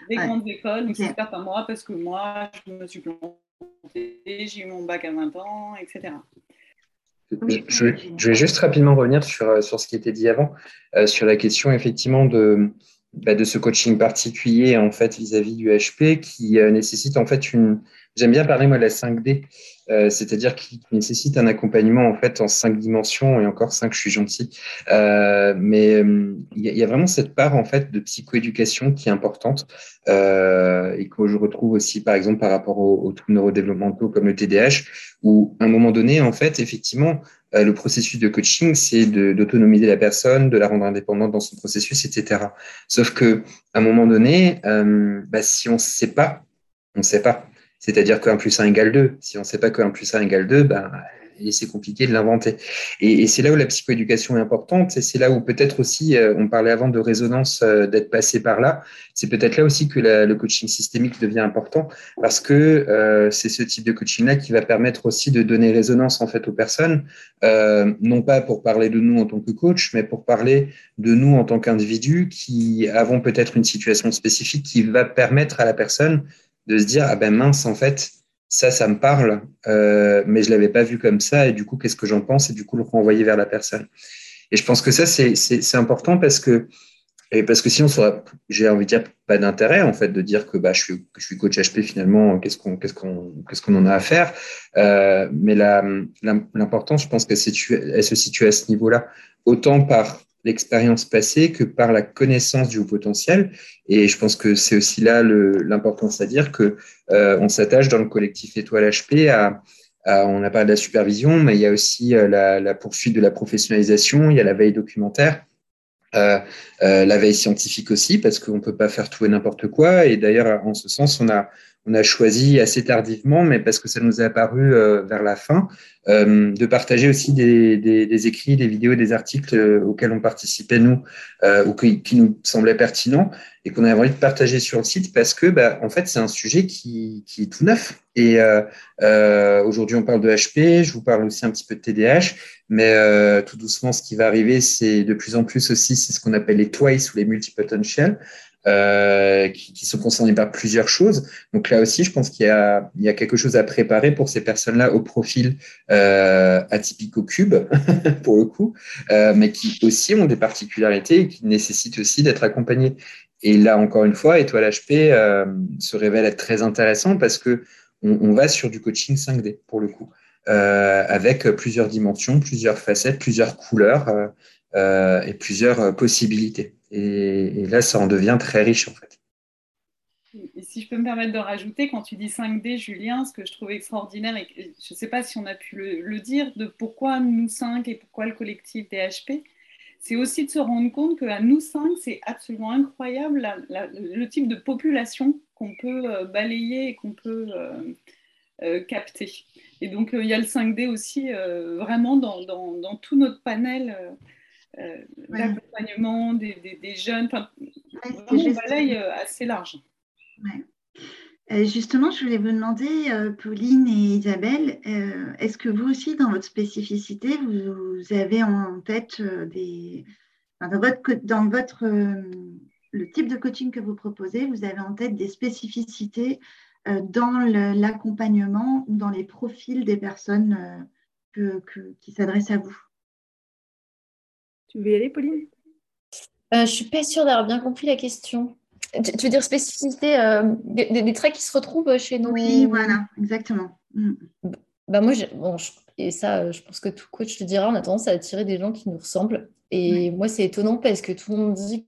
des grandes écoles, donc c'est pas moi parce que moi je me suis plantée, j'ai eu mon bac à 20 ans, etc. Je, vais juste rapidement revenir sur, sur ce qui était dit avant, euh, sur la question effectivement de, bah, de ce coaching particulier en fait vis-à-vis du HP qui euh, nécessite en fait une j'aime bien parler moi de la 5D euh, c'est-à-dire qui nécessite un accompagnement en fait en cinq dimensions et encore cinq je suis gentil euh, mais il y, a vraiment cette part en fait de psychoéducation qui est importante et que je retrouve aussi par exemple par rapport aux, troubles neurodéveloppementaux comme le TDAH où à un moment donné en fait effectivement euh, le processus de coaching, c'est d'autonomiser la personne, de la rendre indépendante dans son processus, etc. Sauf que à un moment donné, euh, bah, si on ne sait pas, on ne sait pas. C'est-à-dire que 1 plus 1 égale 2. Si on ne sait pas que 1 plus 1 égale 2, bah, et c'est compliqué de l'inventer. Et, c'est là où la psychoéducation est importante, et c'est là où peut-être aussi, euh, on parlait avant de résonance, euh, d'être passé par là, c'est peut-être là aussi que le coaching systémique devient important, parce que euh, c'est ce type de coaching-là qui va permettre aussi de donner résonance en fait aux personnes, non pas pour parler de nous en tant que coach, mais pour parler de nous en tant qu'individus qui avons peut-être une situation spécifique qui va permettre à la personne de se dire, ah ben mince, en fait, ça, ça me parle, euh, mais je l'avais pas vu comme ça, et du coup, qu'est-ce que j'en pense, et du coup, le renvoyer vers la personne. Et je pense que ça, c'est important parce que, et parce que sinon, j'ai envie de dire, pas d'intérêt, en fait, de dire que bah, je, suis, je suis coach HP, finalement, qu'est-ce qu'on qu'est-ce qu'on qu'est-ce qu'on en a à faire. Euh, mais l'important, je pense qu'elle se situe à ce niveau-là, autant par l'expérience passée que par la connaissance du haut potentiel. Et je pense que c'est aussi là l'importance à dire que euh, on s'attache dans le collectif Étoile HP à, on a parlé de la supervision, mais il y a aussi euh, la, poursuite de la professionnalisation, il y a la veille documentaire. Euh, la veille scientifique aussi, parce qu'on ne peut pas faire tout et n'importe quoi. Et d'ailleurs, en ce sens, on a, on a choisi assez tardivement, mais parce que ça nous est apparu euh, vers la fin, euh, de partager aussi des, écrits, des vidéos, des articles euh, auxquels on participait nous, ou qui, nous semblaient pertinents et qu'on avait envie de partager sur le site parce que, bah, en fait, c'est un sujet qui, est tout neuf. Et aujourd'hui, on parle de HP, je vous parle aussi un petit peu de TDAH, mais tout doucement, ce qui va arriver, c'est de plus en plus aussi, c'est ce qu'on appelle les twice ou les multipotential. Euh, qui, sont concernés par plusieurs choses. Donc là aussi, je pense qu'il y a, quelque chose à préparer pour ces personnes-là au profil euh, atypique au cube, pour le coup, euh, mais qui aussi ont des particularités et qui nécessitent aussi d'être accompagnés. Et là, encore une fois, Étoile HP euh, se révèle être très intéressant parce que on, va sur du coaching 5D, pour le coup, avec plusieurs dimensions, plusieurs facettes, plusieurs couleurs et plusieurs possibilités. Et, là, ça en devient très riche, en fait. Si je peux me permettre de rajouter, quand tu dis 5D, Julien, ce que je trouve extraordinaire, et je ne sais pas si on a pu le, dire, de pourquoi nous 5 et pourquoi le collectif DHP, c'est aussi de se rendre compte qu'à nous 5, c'est absolument incroyable le type de population qu'on peut euh, balayer et qu'on peut euh, euh, capter. Et donc, il y a le 5D aussi vraiment dans, dans, tout notre panel euh, l'accompagnement des, des, jeunes, enfin, ouais, balaye euh, assez large. Euh, justement, je voulais vous demander, Pauline et Isabelle, est-ce que vous aussi, dans votre spécificité, vous, avez en tête des. dans votre, dans votre le type de coaching que vous proposez, vous avez en tête des spécificités dans l'accompagnement ou dans les profils des personnes qui s'adressent à vous? Tu veux y aller, Pauline? Euh, Je ne suis pas sûre d'avoir bien compris la question. Tu, veux dire spécificité, euh, des, traits qui se retrouvent chez nous Oui, voilà, exactement. Mm. Bah moi, bon, et ça, euh, je pense que tout coach te dira, on a tendance à attirer des gens qui nous ressemblent. Et moi, c'est étonnant parce que tout le monde dit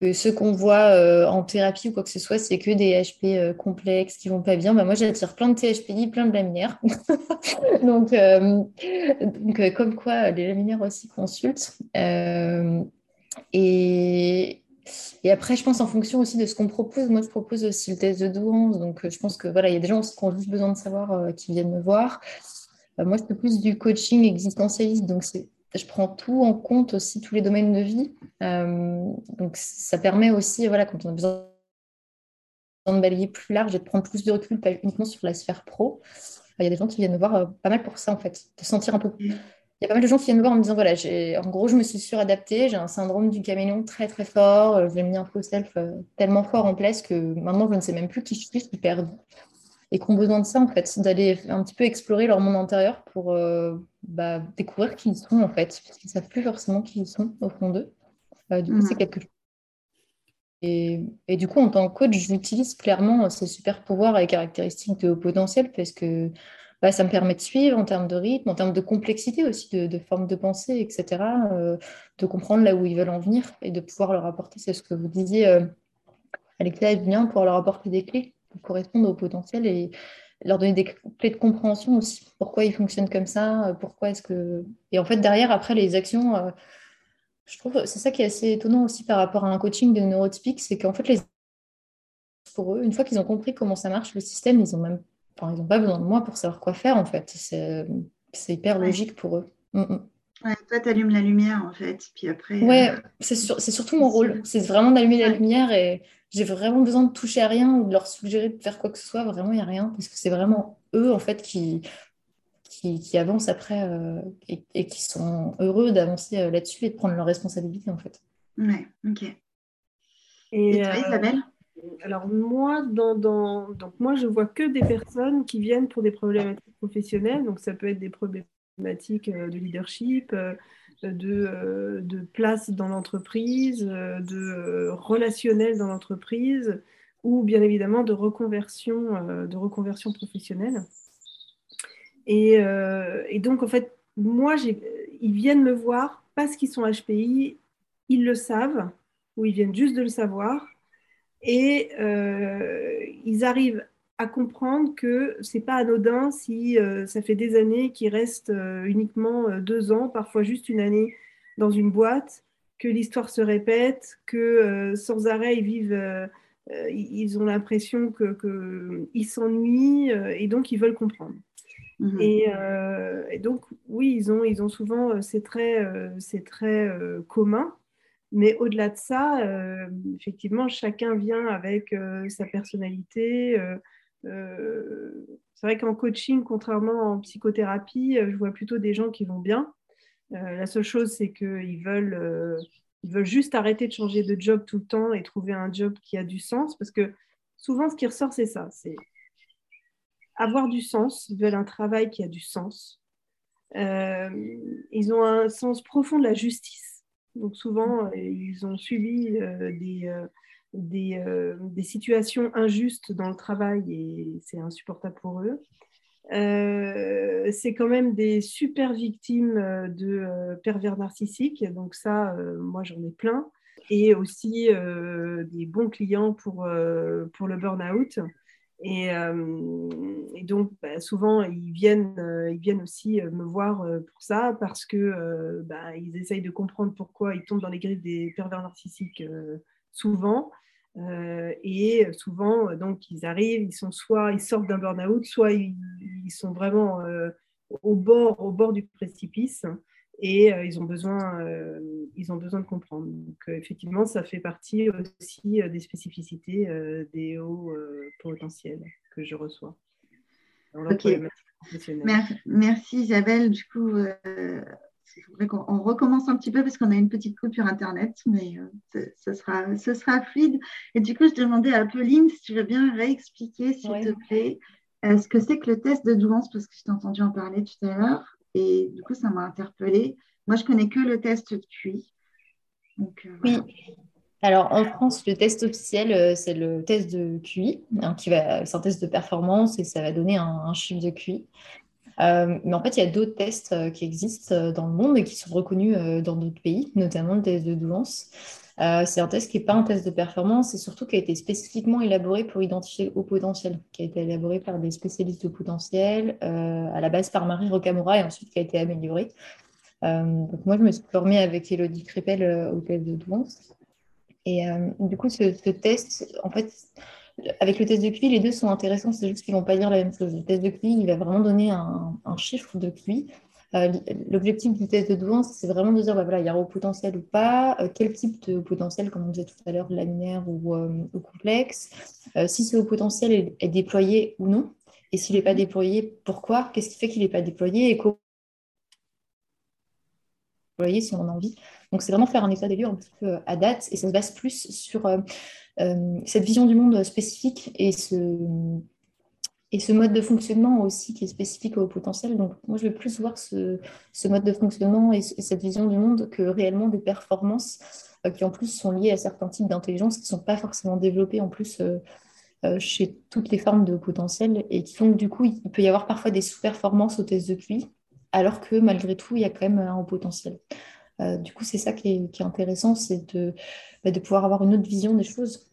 que qu'on voit euh, en thérapie ou quoi que ce soit, c'est que des HP euh, complexes qui vont pas bien. Bah, moi, j'attire plein de THPI, plein de laminaires. donc, euh, donc comme quoi, les laminaires aussi consultent. Et, et, après, je pense en fonction aussi de ce qu'on propose. Moi, je propose aussi le test de douance. Donc, je pense que voilà, il y a des gens qui ont juste besoin de savoir qui viennent me voir. moi, je fais plus du coaching existentialiste. Donc, c'est je prends tout en compte aussi, tous les domaines de vie. Euh, donc, ça permet aussi, voilà, quand on a besoin de balayer plus large et de prendre plus de recul, pas uniquement sur la sphère pro, il y a des gens qui viennent me voir euh, pas mal pour ça, en fait, de sentir un peu. Il y a pas mal de gens qui viennent me voir en me disant voilà, en gros, je me suis suradaptée, j'ai un syndrome du caméléon très très fort, euh, j'ai mis un faux self tellement fort en place que maintenant, je ne sais même plus qui je suis, je suis perdue et qui ont besoin de ça, en fait, d'aller un petit peu explorer leur monde intérieur pour euh, bah, découvrir qui ils sont, en fait, parce qu'ils ne savent plus forcément qui ils sont au fond d'eux. Euh, du coup, c'est quelque chose. Et, et, du coup, en tant que coach, j'utilise clairement ces super pouvoirs et caractéristiques de haut potentiel parce que bah, ça me permet de suivre en termes de rythme, en termes de complexité aussi, de, de forme de pensée, etc., euh, de comprendre là où ils veulent en venir et de pouvoir leur apporter, c'est ce que vous disiez, euh, Alexia bien pour leur apporter des clés correspondre au potentiel et leur donner des clés de compréhension aussi. Pourquoi ils fonctionnent comme ça, euh, pourquoi est-ce que... Et en fait, derrière, après, les actions, euh, je trouve, c'est ça qui est assez étonnant aussi par rapport à un coaching de neurotypique, c'est qu'en fait, les pour eux, une fois qu'ils ont compris comment ça marche, le système, ils ont même, enfin, ils n'ont pas besoin de moi pour savoir quoi faire, en fait. C'est hyper logique pour eux. Mm, mm. toi, tu allumes la lumière, en fait. Puis après. Ouais, c'est surtout mon rôle. C'est vraiment d'allumer la lumière et j'ai vraiment besoin de toucher à rien ou de leur suggérer de faire quoi que ce soit. Vraiment, il n'y a rien. Parce que c'est vraiment eux, en fait, qui, qui, avancent après euh, et, qui sont heureux d'avancer euh, là-dessus et de prendre leurs responsabilités, en fait. Ouais, ok. Et, toi, Isabelle? alors moi, dans, donc moi, je vois que des personnes qui viennent pour des problématiques professionnelles. Donc ça peut être des problématiques euh, de leadership, euh, de, euh, de place dans l'entreprise, de relationnel dans l'entreprise, ou bien évidemment de reconversion, de reconversion professionnelle. Et, donc en fait, moi, ils viennent me voir parce qu'ils sont HPI, ils le savent, ou ils viennent juste de le savoir et euh, ils arrivent à comprendre que c'est pas anodin si euh, ça fait des années qu'ils restent euh, uniquement deux ans, parfois juste une année dans une boîte, que l'histoire se répète, que sans arrêt ils vivent, ils ont l'impression qu'ils que s'ennuient et donc ils veulent comprendre. Mmh. Et, et, donc oui, ils ont, ils ont souvent ces traits, ces traits communs. Mais au-delà de ça, euh, effectivement, chacun vient avec euh, sa personnalité. Euh, c'est vrai qu'en coaching, contrairement en psychothérapie, je vois plutôt des gens qui vont bien. la seule chose, c'est qu'ils veulent, veulent juste arrêter de changer de job tout le temps et trouver un job qui a du sens. Parce que souvent, ce qui ressort, c'est ça. C'est avoir du sens. Ils veulent un travail qui a du sens. ils ont un sens profond de la justice donc souvent, euh, ils ont subi euh, des, euh, des, situations injustes dans le travail et c'est insupportable pour eux. c'est quand même des super victimes de pervers narcissiques. Donc ça, moi, j'en ai plein. Et aussi des bons clients pour, pour le burn-out. Euh, et, donc, bah, souvent, ils viennent, euh, ils viennent aussi euh, me voir pour ça parce que bah, ils essayent de comprendre pourquoi ils tombent dans les griffes des pervers narcissiques souvent. Et souvent, donc, ils arrivent, ils sont soit ils sortent d'un burn-out, soit ils, ils, sont vraiment au bord, au bord du précipice et euh, ils, ont besoin, euh, ils ont besoin de comprendre. Donc, euh, effectivement, ça fait partie aussi des spécificités des hauts potentiels que je reçois. Merci, Isabelle. Du coup, on recommence un petit peu parce qu'on a une petite coupure Internet, mais ce, sera, ce sera fluide. Et du coup, je demandais à Pauline si tu veux bien réexpliquer, s'il te plaît, ce que c'est que le test de douance, parce que je t'ai entendu en parler tout à l'heure. Et du coup, ça m'a interpellée. Moi, je connais que le test de QI. Donc, euh, oui. Alors, en France, le test officiel, euh, c'est le test de QI, hein, qui va, c'est un test de performance et ça va donner un, chiffre de QI. Euh, mais en fait, il y a d'autres tests qui existent dans le monde et qui sont reconnus dans d'autres pays, notamment le test de douance. Euh, c'est un test qui n'est pas un test de performance, et surtout qui a été spécifiquement élaboré pour identifier au potentiel, qui a été élaboré par des spécialistes au potentiel, euh, à la base par Marie Rocamora et ensuite qui a été amélioré. Euh, donc moi, je me suis formée avec Elodie Crépel au test de douance. Et du coup, ce, test, en fait, avec le test de QI, les deux sont intéressants, c'est juste qu'ils ne vont pas dire la même chose. Le test de QI, il va vraiment donner un, un chiffre de QI. Euh, l'objectif du test de douance, c'est vraiment de dire, bah, voilà, il y a haut potentiel ou pas, euh, quel type de potentiel, comme on disait tout à l'heure, laminaire ou, euh, complexe, si ce haut potentiel est, déployé ou non, et s'il n'est pas déployé, pourquoi, qu'est-ce qui fait qu'il n'est pas déployé et comment déployer si on en a envie? Donc, c'est vraiment faire un état des lieux un petit peu à date, et ça se base plus sur cette vision du monde spécifique et ce mode de fonctionnement aussi qui est spécifique au potentiel. Donc, moi, je vais plus voir ce, mode de fonctionnement et, cette vision du monde que réellement des performances euh, qui, en plus, sont liées à certains types d'intelligence qui ne sont pas forcément développées, en plus, euh, euh, chez toutes les formes de potentiel et qui font que, du coup, il peut y avoir parfois des sous-performances au test de QI, alors que, malgré tout, il y a quand même un haut potentiel. Du coup, c'est ça qui est, intéressant, c'est de, bah, de pouvoir avoir une autre vision des choses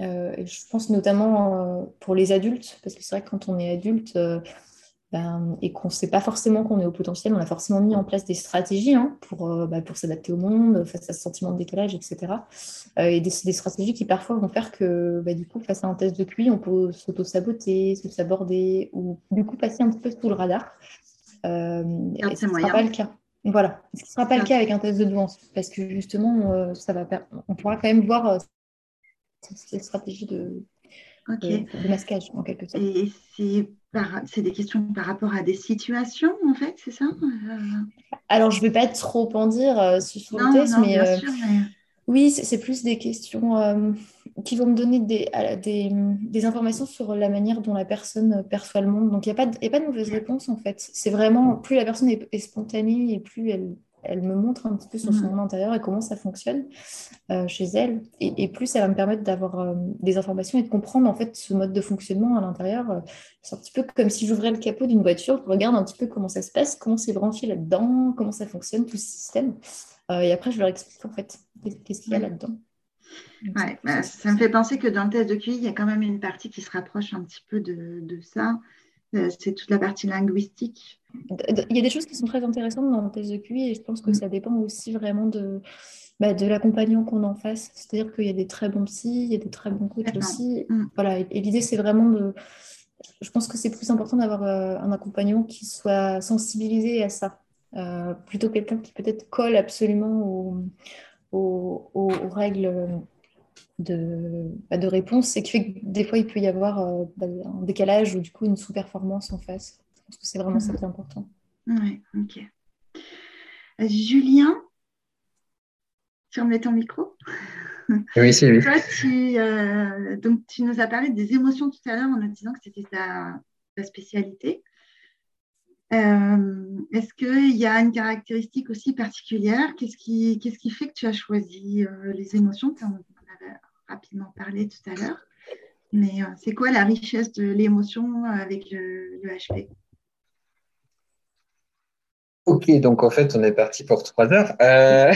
euh, je pense notamment euh, pour les adultes, parce que c'est vrai que quand on est adulte euh, ben, et qu'on ne sait pas forcément qu'on est au potentiel, on a forcément mis en place des stratégies hein, pour, bah, pour s'adapter au monde, face à ce sentiment de décalage, etc. et des, des, stratégies qui parfois vont faire que bah, du coup, face à un test de QI, on peut s'auto-saboter, se saborder, ou du coup passer un petit peu sous le radar. Euh, et ce ne sera pas le cas. Voilà, ce ne sera pas le cas avec un test de douance, parce que justement, ça va on pourra quand même voir cette stratégie de, de, masquage, en quelque sorte. Et c'est des questions par rapport à des situations, en fait, c'est ça Alors, je ne vais pas trop en dire sur le test, mais, oui, c'est plus des questions euh, qui vont me donner des, des, informations sur la manière dont la personne perçoit le monde. Donc, il n'y a, a, pas de mauvaise réponse, en fait. C'est vraiment, plus la personne est, spontanée et plus elle, elle, me montre un petit peu sur son mmh. monde intérieur et comment ça fonctionne euh, chez elle. Et, plus ça va me permettre d'avoir euh, des informations et de comprendre, en fait, ce mode de fonctionnement à l'intérieur. c'est un petit peu comme si j'ouvrais le capot d'une voiture, je regarde un petit peu comment ça se passe, comment c'est branché là-dedans, comment ça fonctionne, tout ce système. Euh, et après, je leur explique en fait qu'est-ce qu'il y a là-dedans. Ouais, bah, ça me fait penser que dans le test de QI, il y a quand même une partie qui se rapproche un petit peu de, de ça. Euh, c'est toute la partie linguistique. Il y a des choses qui sont très intéressantes dans le test de QI et je pense que mm. ça dépend aussi vraiment de, bah, de l'accompagnant qu'on en fasse. C'est-à-dire qu'il y a des très bons psys, il y a des très bons coachs aussi. Mm. Voilà, et, l'idée, c'est vraiment de. Je pense que c'est plus important d'avoir euh, un accompagnant qui soit sensibilisé à ça. Euh, plutôt quelqu'un qui peut-être colle absolument aux, règles de, bah, de, réponse et qui fait que des fois il peut y avoir euh, bah, un décalage ou du coup une sous-performance en face. Je pense que c'est vraiment ça qui est important. Oui, ok. Euh, Julien, tu remets ton micro Oui, c'est. Toi, tu, donc, tu nous as parlé des émotions tout à l'heure en nous disant que c'était ta, ta spécialité. Euh, est-ce qu'il y a une caractéristique aussi particulière? Qu'est-ce qui, fait que tu as choisi euh, les émotions? On en avait rapidement parlé tout à l'heure. Mais euh, c'est quoi la richesse de l'émotion avec le HP Ok, donc en fait, on est parti pour trois heures. Euh...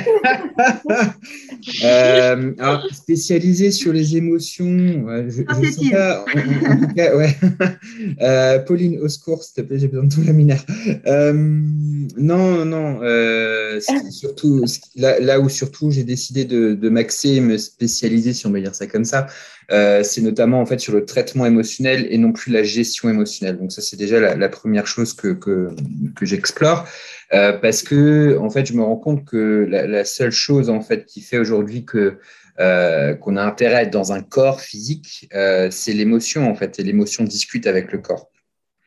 euh, alors, spécialisé sur les émotions, je, je sais pas, en, tout cas, ouais. euh, Pauline, au secours, s'il te plaît, j'ai besoin de tout laminaire. Euh, non, non, euh, surtout là, là, où surtout j'ai décidé de, de m'axer et me spécialiser, si on veut dire ça comme ça, euh, c'est notamment en fait sur le traitement émotionnel et non plus la gestion émotionnelle. Donc ça, c'est déjà la, première chose que, que, que j'explore. Euh, parce que en fait, je me rends compte que la, la seule chose en fait qui fait aujourd'hui que euh, qu'on a intérêt à être dans un corps physique, euh, c'est l'émotion en fait, et l'émotion discute avec le corps.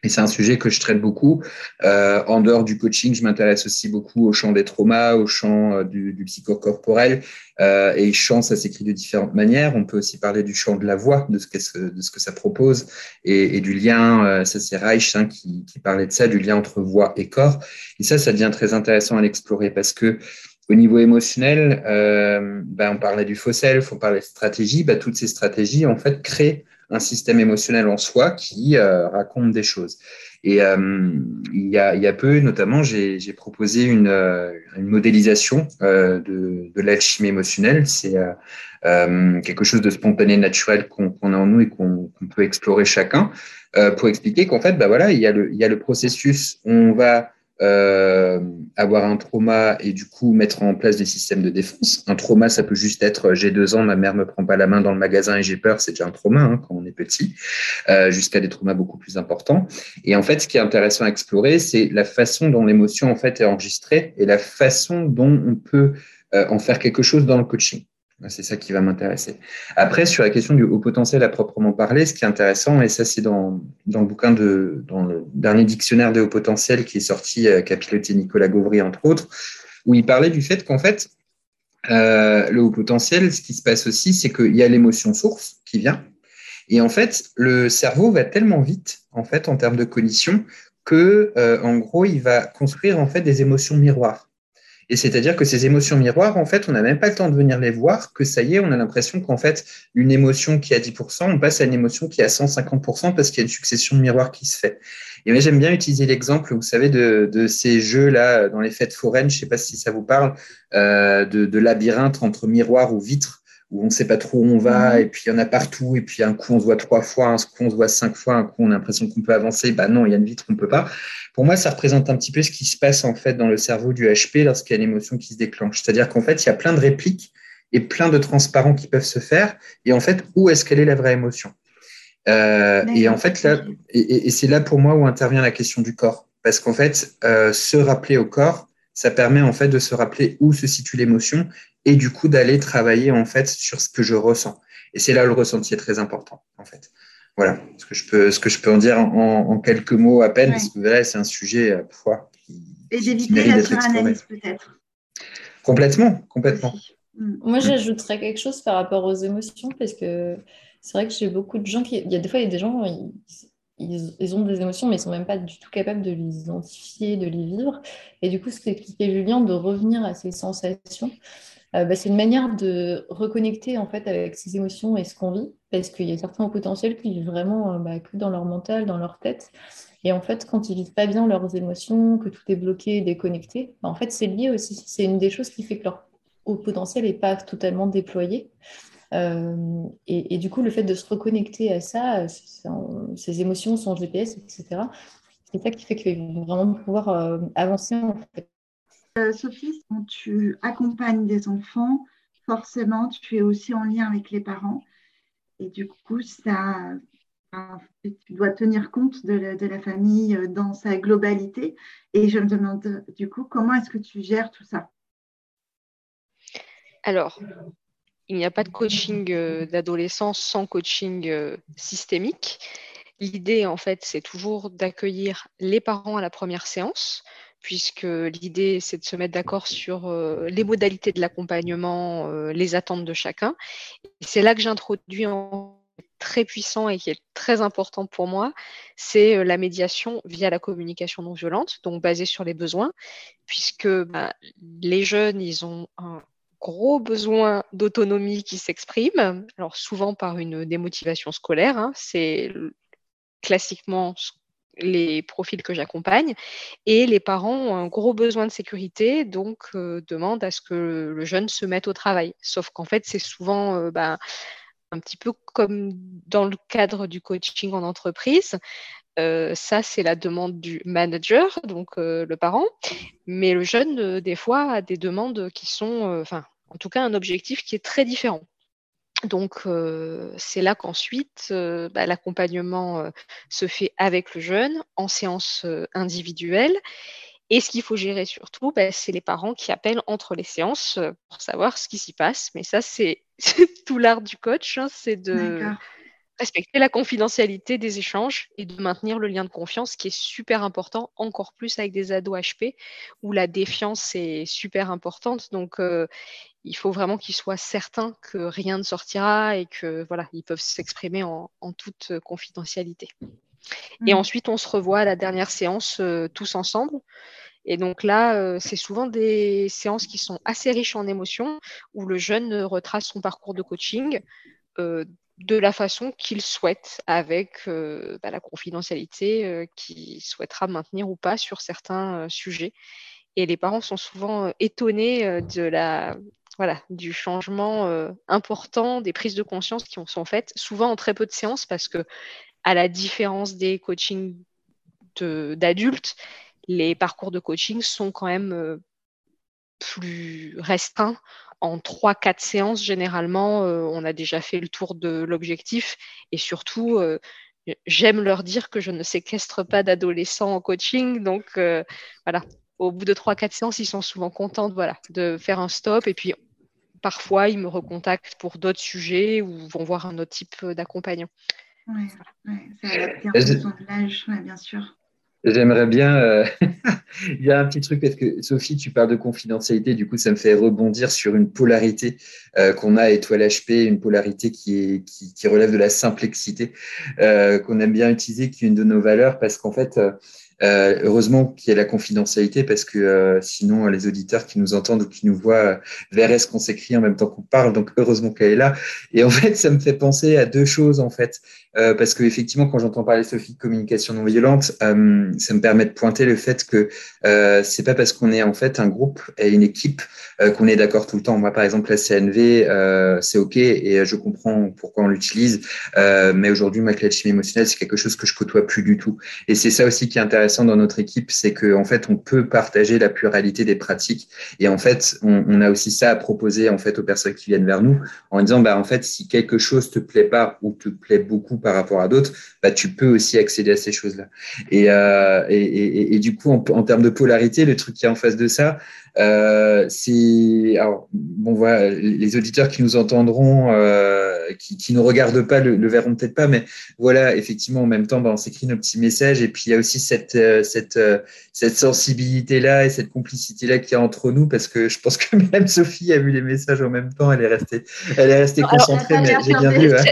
Et c'est un sujet que je traite beaucoup. Euh, en dehors du coaching, je m'intéresse aussi beaucoup au champ des traumas, au champ euh, du, du psychocorporel. Euh, et champ, ça s'écrit de différentes manières. On peut aussi parler du champ de la voix, de ce que, de ce que ça propose, et, et du lien, euh, ça c'est Reich hein, qui, qui, parlait de ça, du lien entre voix et corps. Et ça, ça devient très intéressant à l'explorer parce que au niveau émotionnel, euh, ben, on parlait du faux self, on parlait de stratégie. Ben, toutes ces stratégies, en fait, créent un système émotionnel en soi qui euh, raconte des choses. Et euh, il, y a, il y a peu, notamment, j'ai proposé une, euh, une modélisation euh, de, de l'alchimie émotionnelle. C'est euh, quelque chose de spontané, naturel qu'on a en nous et qu'on peut explorer chacun pour expliquer qu'en fait, bah voilà, il y, a le, il y a le processus. On va euh, avoir un trauma et du coup mettre en place des systèmes de défense. Un trauma, ça peut juste être euh, j'ai deux ans, ma mère me prend pas la main dans le magasin et j'ai peur, c'est déjà un trauma hein, quand on est petit, euh, jusqu'à des traumas beaucoup plus importants. Et en fait, ce qui est intéressant à explorer, c'est la façon dont l'émotion en fait est enregistrée et la façon dont on peut en faire quelque chose dans le coaching. C'est ça qui va m'intéresser. Après, sur la question du haut potentiel à proprement parler, ce qui est intéressant, et ça c'est dans, le bouquin de, dernier dictionnaire des hauts potentiels qui est sorti, euh, qu'a piloté Nicolas Gauvry, entre autres, où il parlait du fait qu'en fait, euh, le haut potentiel, ce qui se passe aussi, c'est qu'il y a l'émotion source qui vient. Et en fait, le cerveau va tellement vite, en fait, en termes de cognition, que, euh, en gros, il va construire, en fait, des émotions miroirs. Et c'est-à-dire que ces émotions miroirs, en fait, on n'a même pas le temps de venir les voir, que ça y est, on a l'impression qu'en fait, une émotion qui a 10%, on passe à une émotion qui a 150% parce qu'il y a une succession de miroirs qui se fait. Et moi, j'aime bien utiliser l'exemple, vous savez, de, ces jeux-là dans les fêtes foraines, je ne sais pas si ça vous parle, euh, de, de labyrinthe entre miroirs ou vitres où on ne sait pas trop où on va, mhm. et puis il y en a partout, et puis un coup on se voit trois fois, un coup on se voit cinq fois, un coup on a l'impression qu'on peut avancer, bah non, il y a une vitre, on ne peut pas. Pour moi, ça représente un petit peu ce qui se passe en fait dans le cerveau du HP lorsqu'il y a une émotion qui se déclenche. C'est-à-dire qu'en fait, il y a plein de répliques et plein de transparents qui peuvent se faire, et en fait, où est-ce qu'elle est la vraie émotion? Euh, et en fait, là, et, et c'est là pour moi où intervient la question du corps. parce qu'en fait, euh, se rappeler au corps, ça permet en fait de se rappeler où se situe l'émotion et du coup d'aller travailler en fait sur ce que je ressens. Et c'est là où le ressenti est très important en fait. Voilà ce que je peux, ce que je peux en dire en, quelques mots à peine, parce que là, c'est un sujet euh, parfois. Et d'éviter la suranalyse peut-être. Complètement, complètement. Mm. Moi, j'ajouterais quelque chose par rapport aux émotions, parce que c'est vrai que j'ai beaucoup de gens qui. Il y a des fois, il y a des gens, ils, ont des émotions, mais ils ne sont même pas du tout capables de les identifier, de les vivre. Et du coup, ce qu'expliquait Julien, de revenir à ces sensations, euh, bah, c'est une manière de reconnecter en fait avec ces émotions et ce qu'on vit, parce qu'il y a certains potentiels qui vivent vraiment euh, bah, que dans leur mental, dans leur tête. Et en fait, quand ils vivent pas bien leurs émotions, que tout est bloqué, déconnecté, bah, en fait, c'est lié aussi. C'est une des choses qui fait que leur haut potentiel n'est pas totalement déployé. Euh, et, du coup, le fait de se reconnecter à ça, ces émotions, son GPS, etc., c'est ça qui fait qu'il va vraiment pouvoir avancer. Euh, Sophie, quand tu accompagnes des enfants, forcément, tu es aussi en lien avec les parents. Et du coup, ça, tu dois tenir compte de la, famille dans sa globalité. Et je me demande, du coup, comment est-ce que tu gères tout ça? Alors, il n'y a pas de coaching euh, d'adolescence sans coaching euh, systémique. L'idée, en fait, c'est toujours d'accueillir les parents à la première séance, puisque l'idée, c'est de se mettre d'accord sur euh, les modalités de l'accompagnement, les attentes de chacun. C'est là que j'introduis un très puissant et qui est très important pour moi, c'est la médiation via la communication non violente, donc basée sur les besoins, puisque bah, les jeunes, ils ont un gros besoin d'autonomie qui s'exprime, alors souvent par une démotivation scolaire, hein, c'est classiquement les profils que j'accompagne, et les parents ont un gros besoin de sécurité, donc euh, demandent à ce que le jeune se mette au travail. Sauf qu'en fait, c'est souvent euh, bah, un petit peu comme dans le cadre du coaching en entreprise. Euh, ça, c'est la demande du manager, donc le parent. Mais le jeune, des fois, a des demandes qui sont, enfin, en tout cas, un objectif qui est très différent. Donc, euh, c'est là qu'ensuite, euh, bah, l'accompagnement euh, se fait avec le jeune en séance individuelle. Et ce qu'il faut gérer surtout, bah, c'est les parents qui appellent entre les séances pour savoir ce qui s'y passe. Mais ça, c'est tout l'art du coach, hein, c'est de respecter la confidentialité des échanges et de maintenir le lien de confiance qui est super important, encore plus avec des ados HP où la défiance est super importante. Donc, il faut vraiment qu'ils soient certains que rien ne sortira et que voilà, ils peuvent s'exprimer en, toute confidentialité. Et mmh. ensuite, on se revoit à la dernière séance euh, tous ensemble. Et donc là, euh, c'est souvent des séances qui sont assez riches en émotions, où le jeune retrace son parcours de coaching euh, de la façon qu'il souhaite, avec bah, la confidentialité qu'il souhaitera maintenir ou pas sur certains sujets. Et les parents sont souvent étonnés de la, voilà, du changement euh, important, des prises de conscience qui sont faites souvent en très peu de séances parce que, à la différence des coachings d'adultes, les parcours de coaching sont quand même euh, plus restreints. En 3-4 séances, généralement, euh, on a déjà fait le tour de l'objectif et surtout, j'aime leur dire que je ne séquestre pas d'adolescents en coaching. Donc, voilà, au bout de 3-4 séances, ils sont souvent contents voilà, de faire un stop et puis parfois, ils me recontactent pour d'autres sujets ou vont voir un autre type d'accompagnant. Oui, ouais, bien sûr. J'aimerais bien. Euh, il y a un petit truc parce que Sophie, tu parles de confidentialité. Du coup, ça me fait rebondir sur une polarité euh, qu'on a à Étoile HP, une polarité qui, est, qui, relève de la simplexité, euh, qu'on aime bien utiliser, qui est une de nos valeurs parce qu'en fait, euh, heureusement qu'il y a la confidentialité parce que euh, sinon les auditeurs qui nous entendent ou qui nous voient euh, verraient ce qu'on s'écrit en même temps qu'on parle. Donc heureusement qu'elle est là. Et en fait, ça me fait penser à deux choses en fait, euh, parce que effectivement, quand j'entends parler Sophie de communication non violente, ça me permet de pointer le fait que c'est pas parce qu'on est en fait un groupe et une équipe qu'on est d'accord tout le temps. Moi, par exemple, la CNV, c'est ok et je comprends pourquoi on l'utilise, mais aujourd'hui, ma clé émotionnelle, c'est quelque chose que je côtoie plus du tout. Et c'est ça aussi qui est intéressant dans notre équipe, c'est qu'en en fait, on peut partager la pluralité des pratiques. Et en fait, on, a aussi ça à proposer en fait aux personnes qui viennent vers nous en disant, bah, en fait, si quelque chose te plaît pas ou te plaît beaucoup par rapport à d'autres, bah, tu peux aussi accéder à ces choses-là. Et, euh, et, et, du coup, en, en, termes de polarité, le truc qui est en face de ça, euh, c'est alors bon voilà les auditeurs qui nous entendront euh, qui, qui nous regardent pas le, le verront peut-être pas mais voilà effectivement en même temps bah, on s'écrit nos petits messages et puis il y a aussi cette euh, cette euh, cette sensibilité là et cette complicité là qu'il y a entre nous parce que je pense que même Sophie a vu les messages en même temps elle est restée elle est restée concentrée mais j'ai bien vu hein.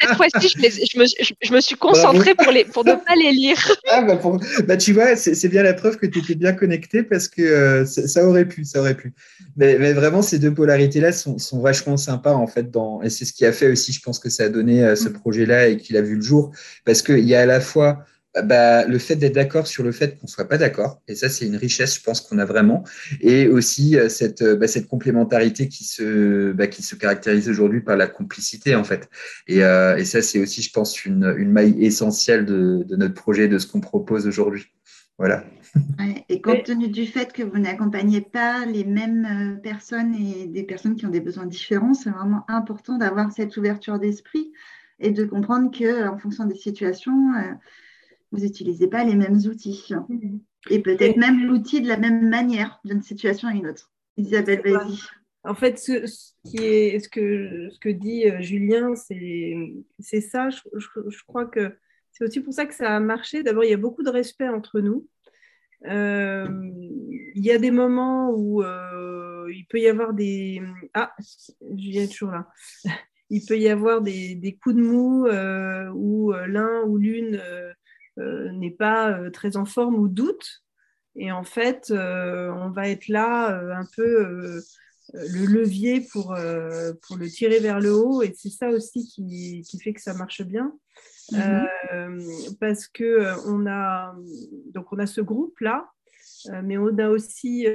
cette fois-ci je, je, me, je, je, me suis concentrée pour les pour ne pas les lire ah bah, pour, bah tu vois c'est bien la preuve que tu étais bien connecté parce que euh, ça aurait pu, ça aurait pu. Mais, mais vraiment, ces deux polarités-là sont, sont, vachement sympas, en fait, dans, et c'est ce qui a fait aussi, je pense que ça a donné euh, ce mm. projet-là et qu'il a vu le jour, parce qu'il y a à la fois bah, le fait d'être d'accord sur le fait qu'on soit pas d'accord, et ça, c'est une richesse, je pense qu'on a vraiment, et aussi euh, cette, euh, bah, cette complémentarité qui se, bah, qui se caractérise aujourd'hui par la complicité, en fait. Et, euh, et ça, c'est aussi, je pense, une, une maille essentielle de, de notre projet, de ce qu'on propose aujourd'hui. Voilà. Ouais, et compte tenu du fait que vous n'accompagnez pas les mêmes personnes et des personnes qui ont des besoins différents, c'est vraiment important d'avoir cette ouverture d'esprit et de comprendre que en fonction des situations, vous n'utilisez pas les mêmes outils. Mmh. Et peut-être même l'outil de la même manière d'une situation à une autre. Isabelle, vas-y. En fait, ce, ce, qui est, ce, que, ce que dit Julien, c'est ça. Je, je, je, crois que c'est aussi pour ça que ça a marché. D'abord, il y a beaucoup de respect entre nous. Euh, il y a des moments où euh, il peut y avoir des. Ah, Julien est toujours là. il peut y avoir des, des coups de mou euh, où l'un ou l'une n'est pas très en forme ou doute. Et en fait, on va être là un peu le levier pour, pour le tirer vers le haut. Et c'est ça aussi qui, qui, fait que ça marche bien. Mmh. Euh, parce que euh, on a donc on a ce groupe là, euh, mais on a aussi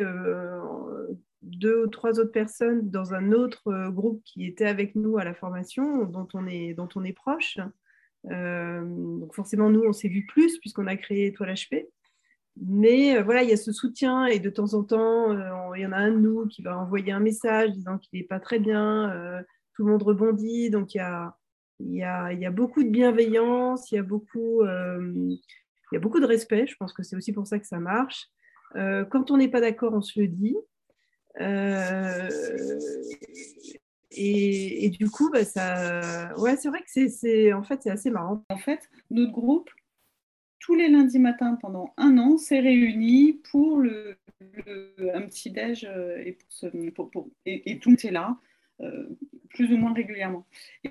deux ou trois autres personnes dans un autre groupe qui était avec nous à la formation, dont on est, dont on est proche. Donc forcément, nous, on s'est vu plus puisqu'on a créé Étoile HP. Mais voilà, il y a ce soutien et de temps en temps, il y en a un de nous qui va envoyer un message disant qu'il n'est pas très bien. tout le monde rebondit. Donc il y a, il y a, beaucoup de bienveillance, il y a beaucoup, il y a beaucoup de respect. Je pense que c'est aussi pour ça que ça marche. quand on n'est pas d'accord, on se le dit. Euh, et, du coup, bah, ça, ouais, c'est vrai que c'est, en fait, c'est assez marrant. En fait, notre groupe, tous les lundis matins pendant un an, s'est réuni pour un petit déj euh, et, pour ce, pour, pour, et, tout est là. Euh, plus ou moins régulièrement.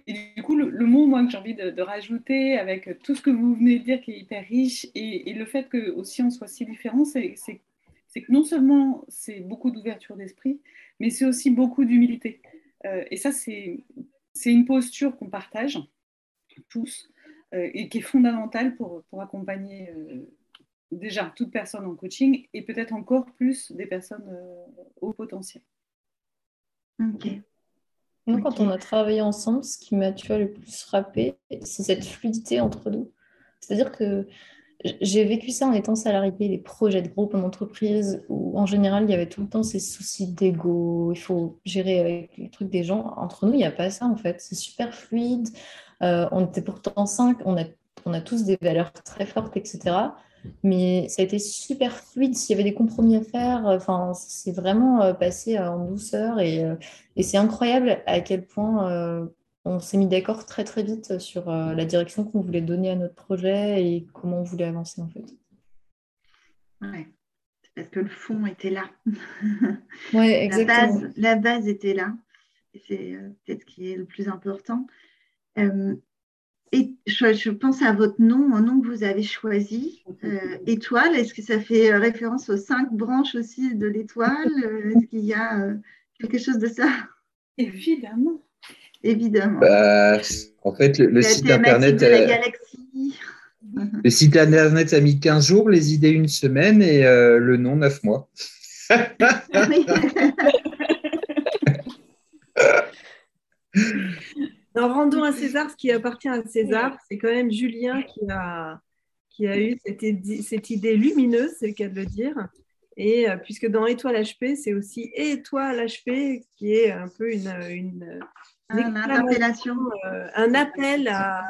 Et, du coup, le, mot moi, que j'ai envie de, rajouter avec tout ce que vous venez de dire qui est hyper riche et, le fait que aussi on soit si différents, c'est que non seulement c'est beaucoup d'ouverture d'esprit, mais c'est aussi beaucoup d'humilité. Euh, et ça, c'est une posture qu'on partage tous euh, et qui est fondamentale pour, accompagner déjà toute personne en coaching et peut-être encore plus des personnes au potentiel. Ok. Quand on a travaillé ensemble, ce qui m'a le plus frappé, c'est cette fluidité entre nous. C'est-à-dire que j'ai vécu ça en étant salarié, les projets de groupe en entreprise, où en général, il y avait tout le temps ces soucis d'ego, il faut gérer avec les trucs des gens. Entre nous, il n'y a pas ça, en fait. C'est super fluide. Euh, on était pourtant cinq, on a, on a tous des valeurs très fortes, etc. Mais ça a été super fluide. S'il y avait des compromis à faire, enfin, c'est vraiment euh, passé en douceur. Et, euh, et c'est incroyable à quel point on s'est mis d'accord très très vite sur euh, la direction qu'on voulait donner à notre projet et comment on voulait avancer en fait. Ouais, parce que le fond était là. Ouais, exactement. La base, la base était là. C'est euh, peut-être ce qui est le plus important. Euh, et je, je, pense à votre nom, au nom que vous avez choisi, euh, étoile. Est-ce que ça fait référence aux cinq branches aussi de l'étoile? Est-ce qu'il y a quelque chose de ça? Évidemment évidemment. Bah, en fait, le, le site internet. Euh, le site internet a mis 15 jours, les idées une semaine et euh, le nom 9 mois. non, rendons à César ce qui appartient à César. C'est quand même Julien qui a, qui a eu cette, idée lumineuse, c'est le cas de le dire. Et puisque dans Étoile HP, c'est aussi Étoile HP qui est un peu une, une, une appellation. un appel à,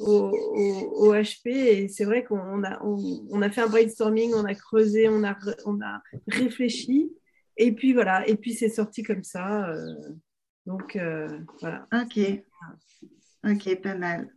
au, HP. Et c'est vrai qu'on a, on, a fait un brainstorming, on a creusé, on a, on a réfléchi. Et puis voilà, et puis c'est sorti comme ça. Euh, donc euh, voilà. Ok, ok, pas mal.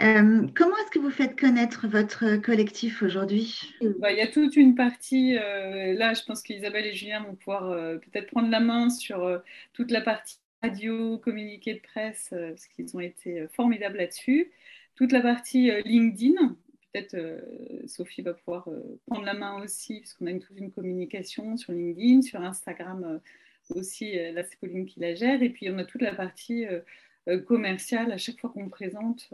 Euh, comment est-ce que vous faites connaître votre collectif aujourd'hui? Bah, Il y a toute une partie, là je pense qu'Isabelle et Julien vont pouvoir peut-être prendre la main sur toute la partie radio, communiqué de presse, parce qu'ils ont été formidables là-dessus toute la partie euh, LinkedIn. Peut-être euh, Sophie va pouvoir euh, prendre la main aussi, parce qu'on a une, toute une communication sur LinkedIn, sur Instagram aussi. Là, c'est Pauline qui la gère. Et puis, on a toute la partie commerciale à chaque fois qu'on présente,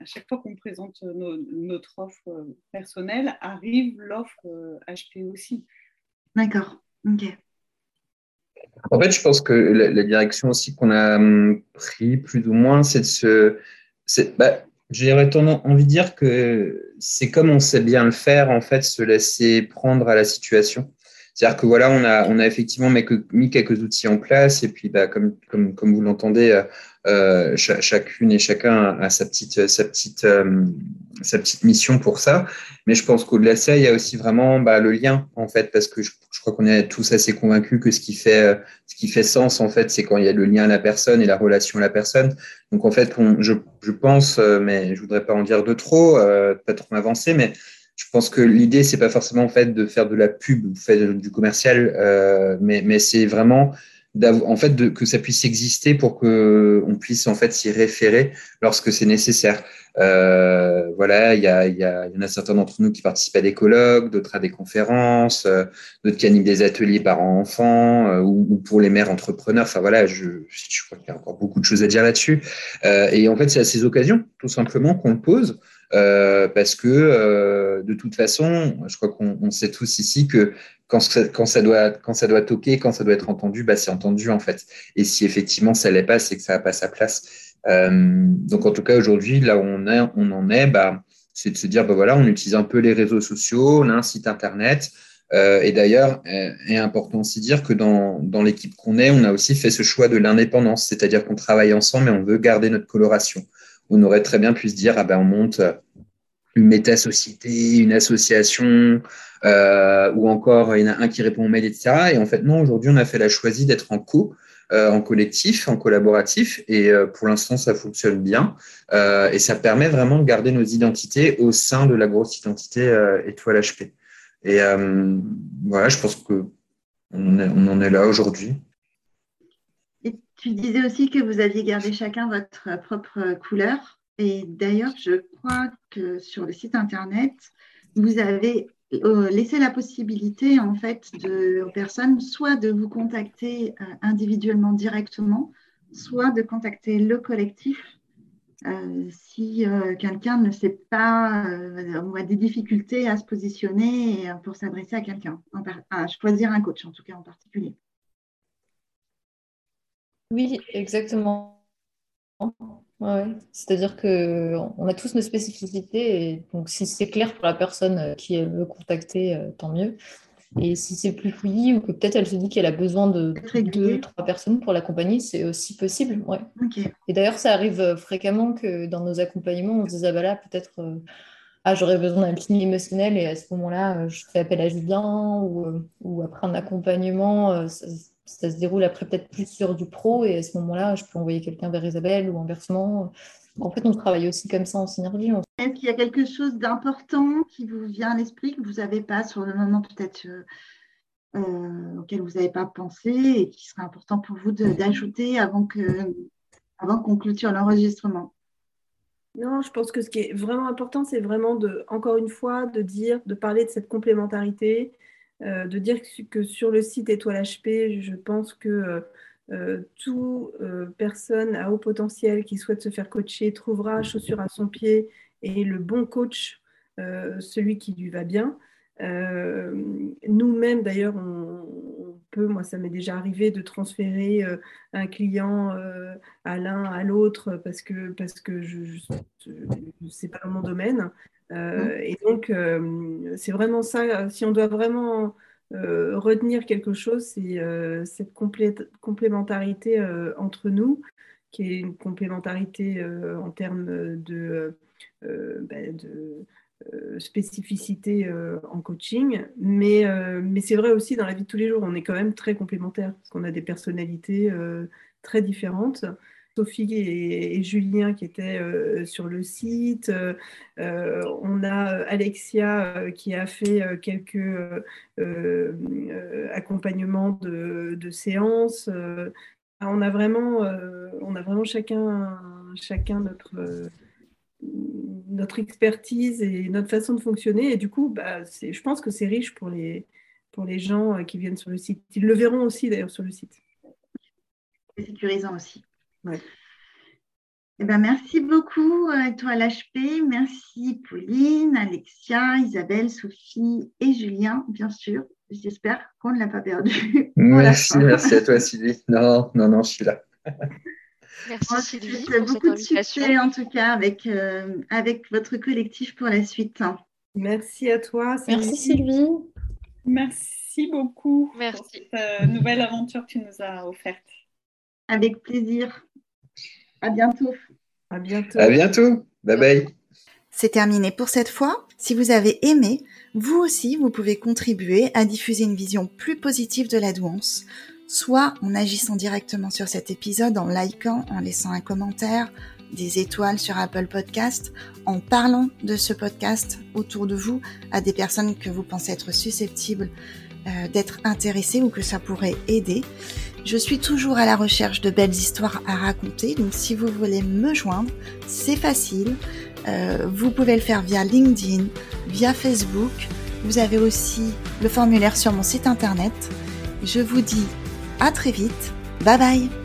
à chaque fois qu'on présente notre offre personnelle, arrive l'offre HP aussi. D'accord. Ok. En fait, je pense que la, la direction aussi qu'on a hum, pris plus ou moins, c'est de se bah, J'aurais envie de dire que c'est comme on sait bien le faire, en fait, se laisser prendre à la situation. C'est-à-dire que voilà, on a, on a effectivement mis quelques outils en place et puis, bah, comme, comme, comme vous l'entendez, euh, euh chacune et chacun a sa petite, sa petite, euh, sa petite mission pour ça. Mais je pense qu'au-delà de ça, il y a aussi vraiment bah, le lien, en fait, parce que je, crois qu'on est tous assez convaincus que ce qui fait, euh, ce qui fait sens, en fait, c'est quand il y a le lien à la personne et la relation à la personne. Donc, en fait, je, je, pense, mais je voudrais pas en dire de trop, euh, pas trop m'avancer, mais je pense que l'idée, c'est pas forcément en fait de faire de la pub, faire du commercial, euh, mais, mais c'est vraiment en fait de, que ça puisse exister pour que on puisse en fait s'y référer lorsque c'est nécessaire. Euh, voilà, il y, a, y a, y en a certains d'entre nous qui participent à des colloques, d'autres à des conférences, euh, d'autres qui animent des ateliers parents-enfants euh, ou, ou, pour les mères entrepreneurs. Enfin voilà, je, je crois qu'il y a encore beaucoup de choses à dire là-dessus. Euh, et en fait, c'est à ces occasions, tout simplement, qu'on le pose. Euh, parce que euh, de toute façon, je crois qu'on sait tous ici que quand ça, doit toquer, quand ça doit être entendu, bah c'est entendu en fait. Et si effectivement ça l'est pas, c'est que ça n'a pas sa place. Euh, donc en tout cas aujourd'hui, là où on en est, bah c'est de se dire bah voilà, on utilise un peu les réseaux sociaux, on a un site internet. Euh, et d'ailleurs, est important aussi dire que dans, dans l'équipe qu'on est, on a aussi fait ce choix de l'indépendance, c'est-à-dire qu'on travaille ensemble, mais on veut garder notre coloration. On aurait très bien pu se dire ah ben on monte une méta-société, une association, euh, ou encore il y en a un qui répond aux mails, etc. Et en fait, non, aujourd'hui, on a fait la choisie d'être en co, euh, en collectif, en collaboratif, et euh, pour l'instant, ça fonctionne bien. Euh, et ça permet vraiment de garder nos identités au sein de la grosse identité euh, étoile HP. Et euh, voilà, je pense que on, est, on en est là aujourd'hui. Tu disais aussi que vous aviez gardé chacun votre propre couleur. Et d'ailleurs, je crois que sur le site internet, vous avez euh, laissé la possibilité en fait aux personnes soit de vous contacter euh, individuellement directement, soit de contacter le collectif euh, si quelqu'un ne sait pas ou a des difficultés à se positionner pour s'adresser à quelqu'un, à choisir un coach en tout cas en particulier. Oui, exactement. Ouais, C'est-à-dire qu'on a tous nos spécificités. Et donc, si c'est clair pour la personne euh, qui veut contacter, euh, tant mieux. Et si c'est plus fouillis ou que peut-être elle se dit qu'elle a besoin de deux, trois personnes pour l'accompagner, c'est aussi possible. Ouais. Et d'ailleurs, ça arrive euh, fréquemment que dans nos accompagnements, on se dise Ah, bah là, peut-être. ah, j'aurais besoin d'un petit émotionnel et à ce moment-là, je fais appel à Julien ou, ou après un accompagnement, ça se déroule après peut-être plus sur du pro et à ce moment-là, je peux envoyer quelqu'un vers Isabelle ou inversement. En fait, on travaille aussi comme ça en synergie. Est-ce qu'il y a quelque chose d'important qui vous vient à l'esprit que vous n'avez pas sur le moment peut-être euh, euh auquel vous n'avez pas pensé et qui serait important pour vous d'ajouter avant que avant qu'on clôture l'enregistrement? Non, je pense que ce qui est vraiment important, c'est vraiment de, encore une fois, de dire, de parler de cette complémentarité, euh, de dire que sur le site Étoile HP, je pense que euh, euh, toute personne à haut potentiel qui souhaite se faire coacher trouvera chaussure à son pied et le bon coach, celui qui lui va bien. Nous-mêmes, d'ailleurs, on, peut, moi ça m'est déjà arrivé de transférer un client à l'un, à l'autre, parce que, parce que je ne sais pas mon domaine. et donc, c'est vraiment ça, si on doit vraiment retenir quelque chose, c'est cette complémentarité entre nous qui est une complémentarité euh, en termes de, euh, ben, de euh, spécificité en coaching, mais, mais c'est vrai aussi dans la vie de tous les jours, on est quand même très complémentaires, parce qu'on a des personnalités très différentes. Sophie et, Julien qui étaient sur le site. on a Alexia qui a fait quelques accompagnements de, de séances. On a vraiment, euh, on a vraiment chacun, chacun notre, euh, notre expertise et notre façon de fonctionner. Et du coup, bah, je pense que c'est riche pour les, pour les gens euh, qui viennent sur le site. Ils le verront aussi d'ailleurs sur le site. C'est sécurisant aussi. Eh ben, merci beaucoup, toi l'HP. Merci Pauline, Alexia, Isabelle, Sophie et Julien, bien sûr. J'espère qu'on ne l'a pas perdu. Merci, merci à toi Sylvie. Non, non, non, je suis là. Merci Sylvie. beaucoup de succès en tout cas avec, euh, avec votre collectif pour la suite. Merci à toi. Merci Sylvie. Merci beaucoup merci. pour cette euh, nouvelle aventure que tu nous as offerte. Avec plaisir. À bientôt. À bientôt. À bientôt. Bye bye. C'est terminé pour cette fois. Si vous avez aimé, vous aussi, vous pouvez contribuer à diffuser une vision plus positive de la douance, soit en agissant directement sur cet épisode, en likant, en laissant un commentaire, des étoiles sur Apple Podcast, en parlant de ce podcast autour de vous à des personnes que vous pensez être susceptibles euh, d'être intéressées ou que ça pourrait aider. Je suis toujours à la recherche de belles histoires à raconter, donc si vous voulez me joindre, c'est facile. Euh, vous pouvez le faire via LinkedIn, via Facebook. Vous avez aussi le formulaire sur mon site internet. Je vous dis à très vite. Bye bye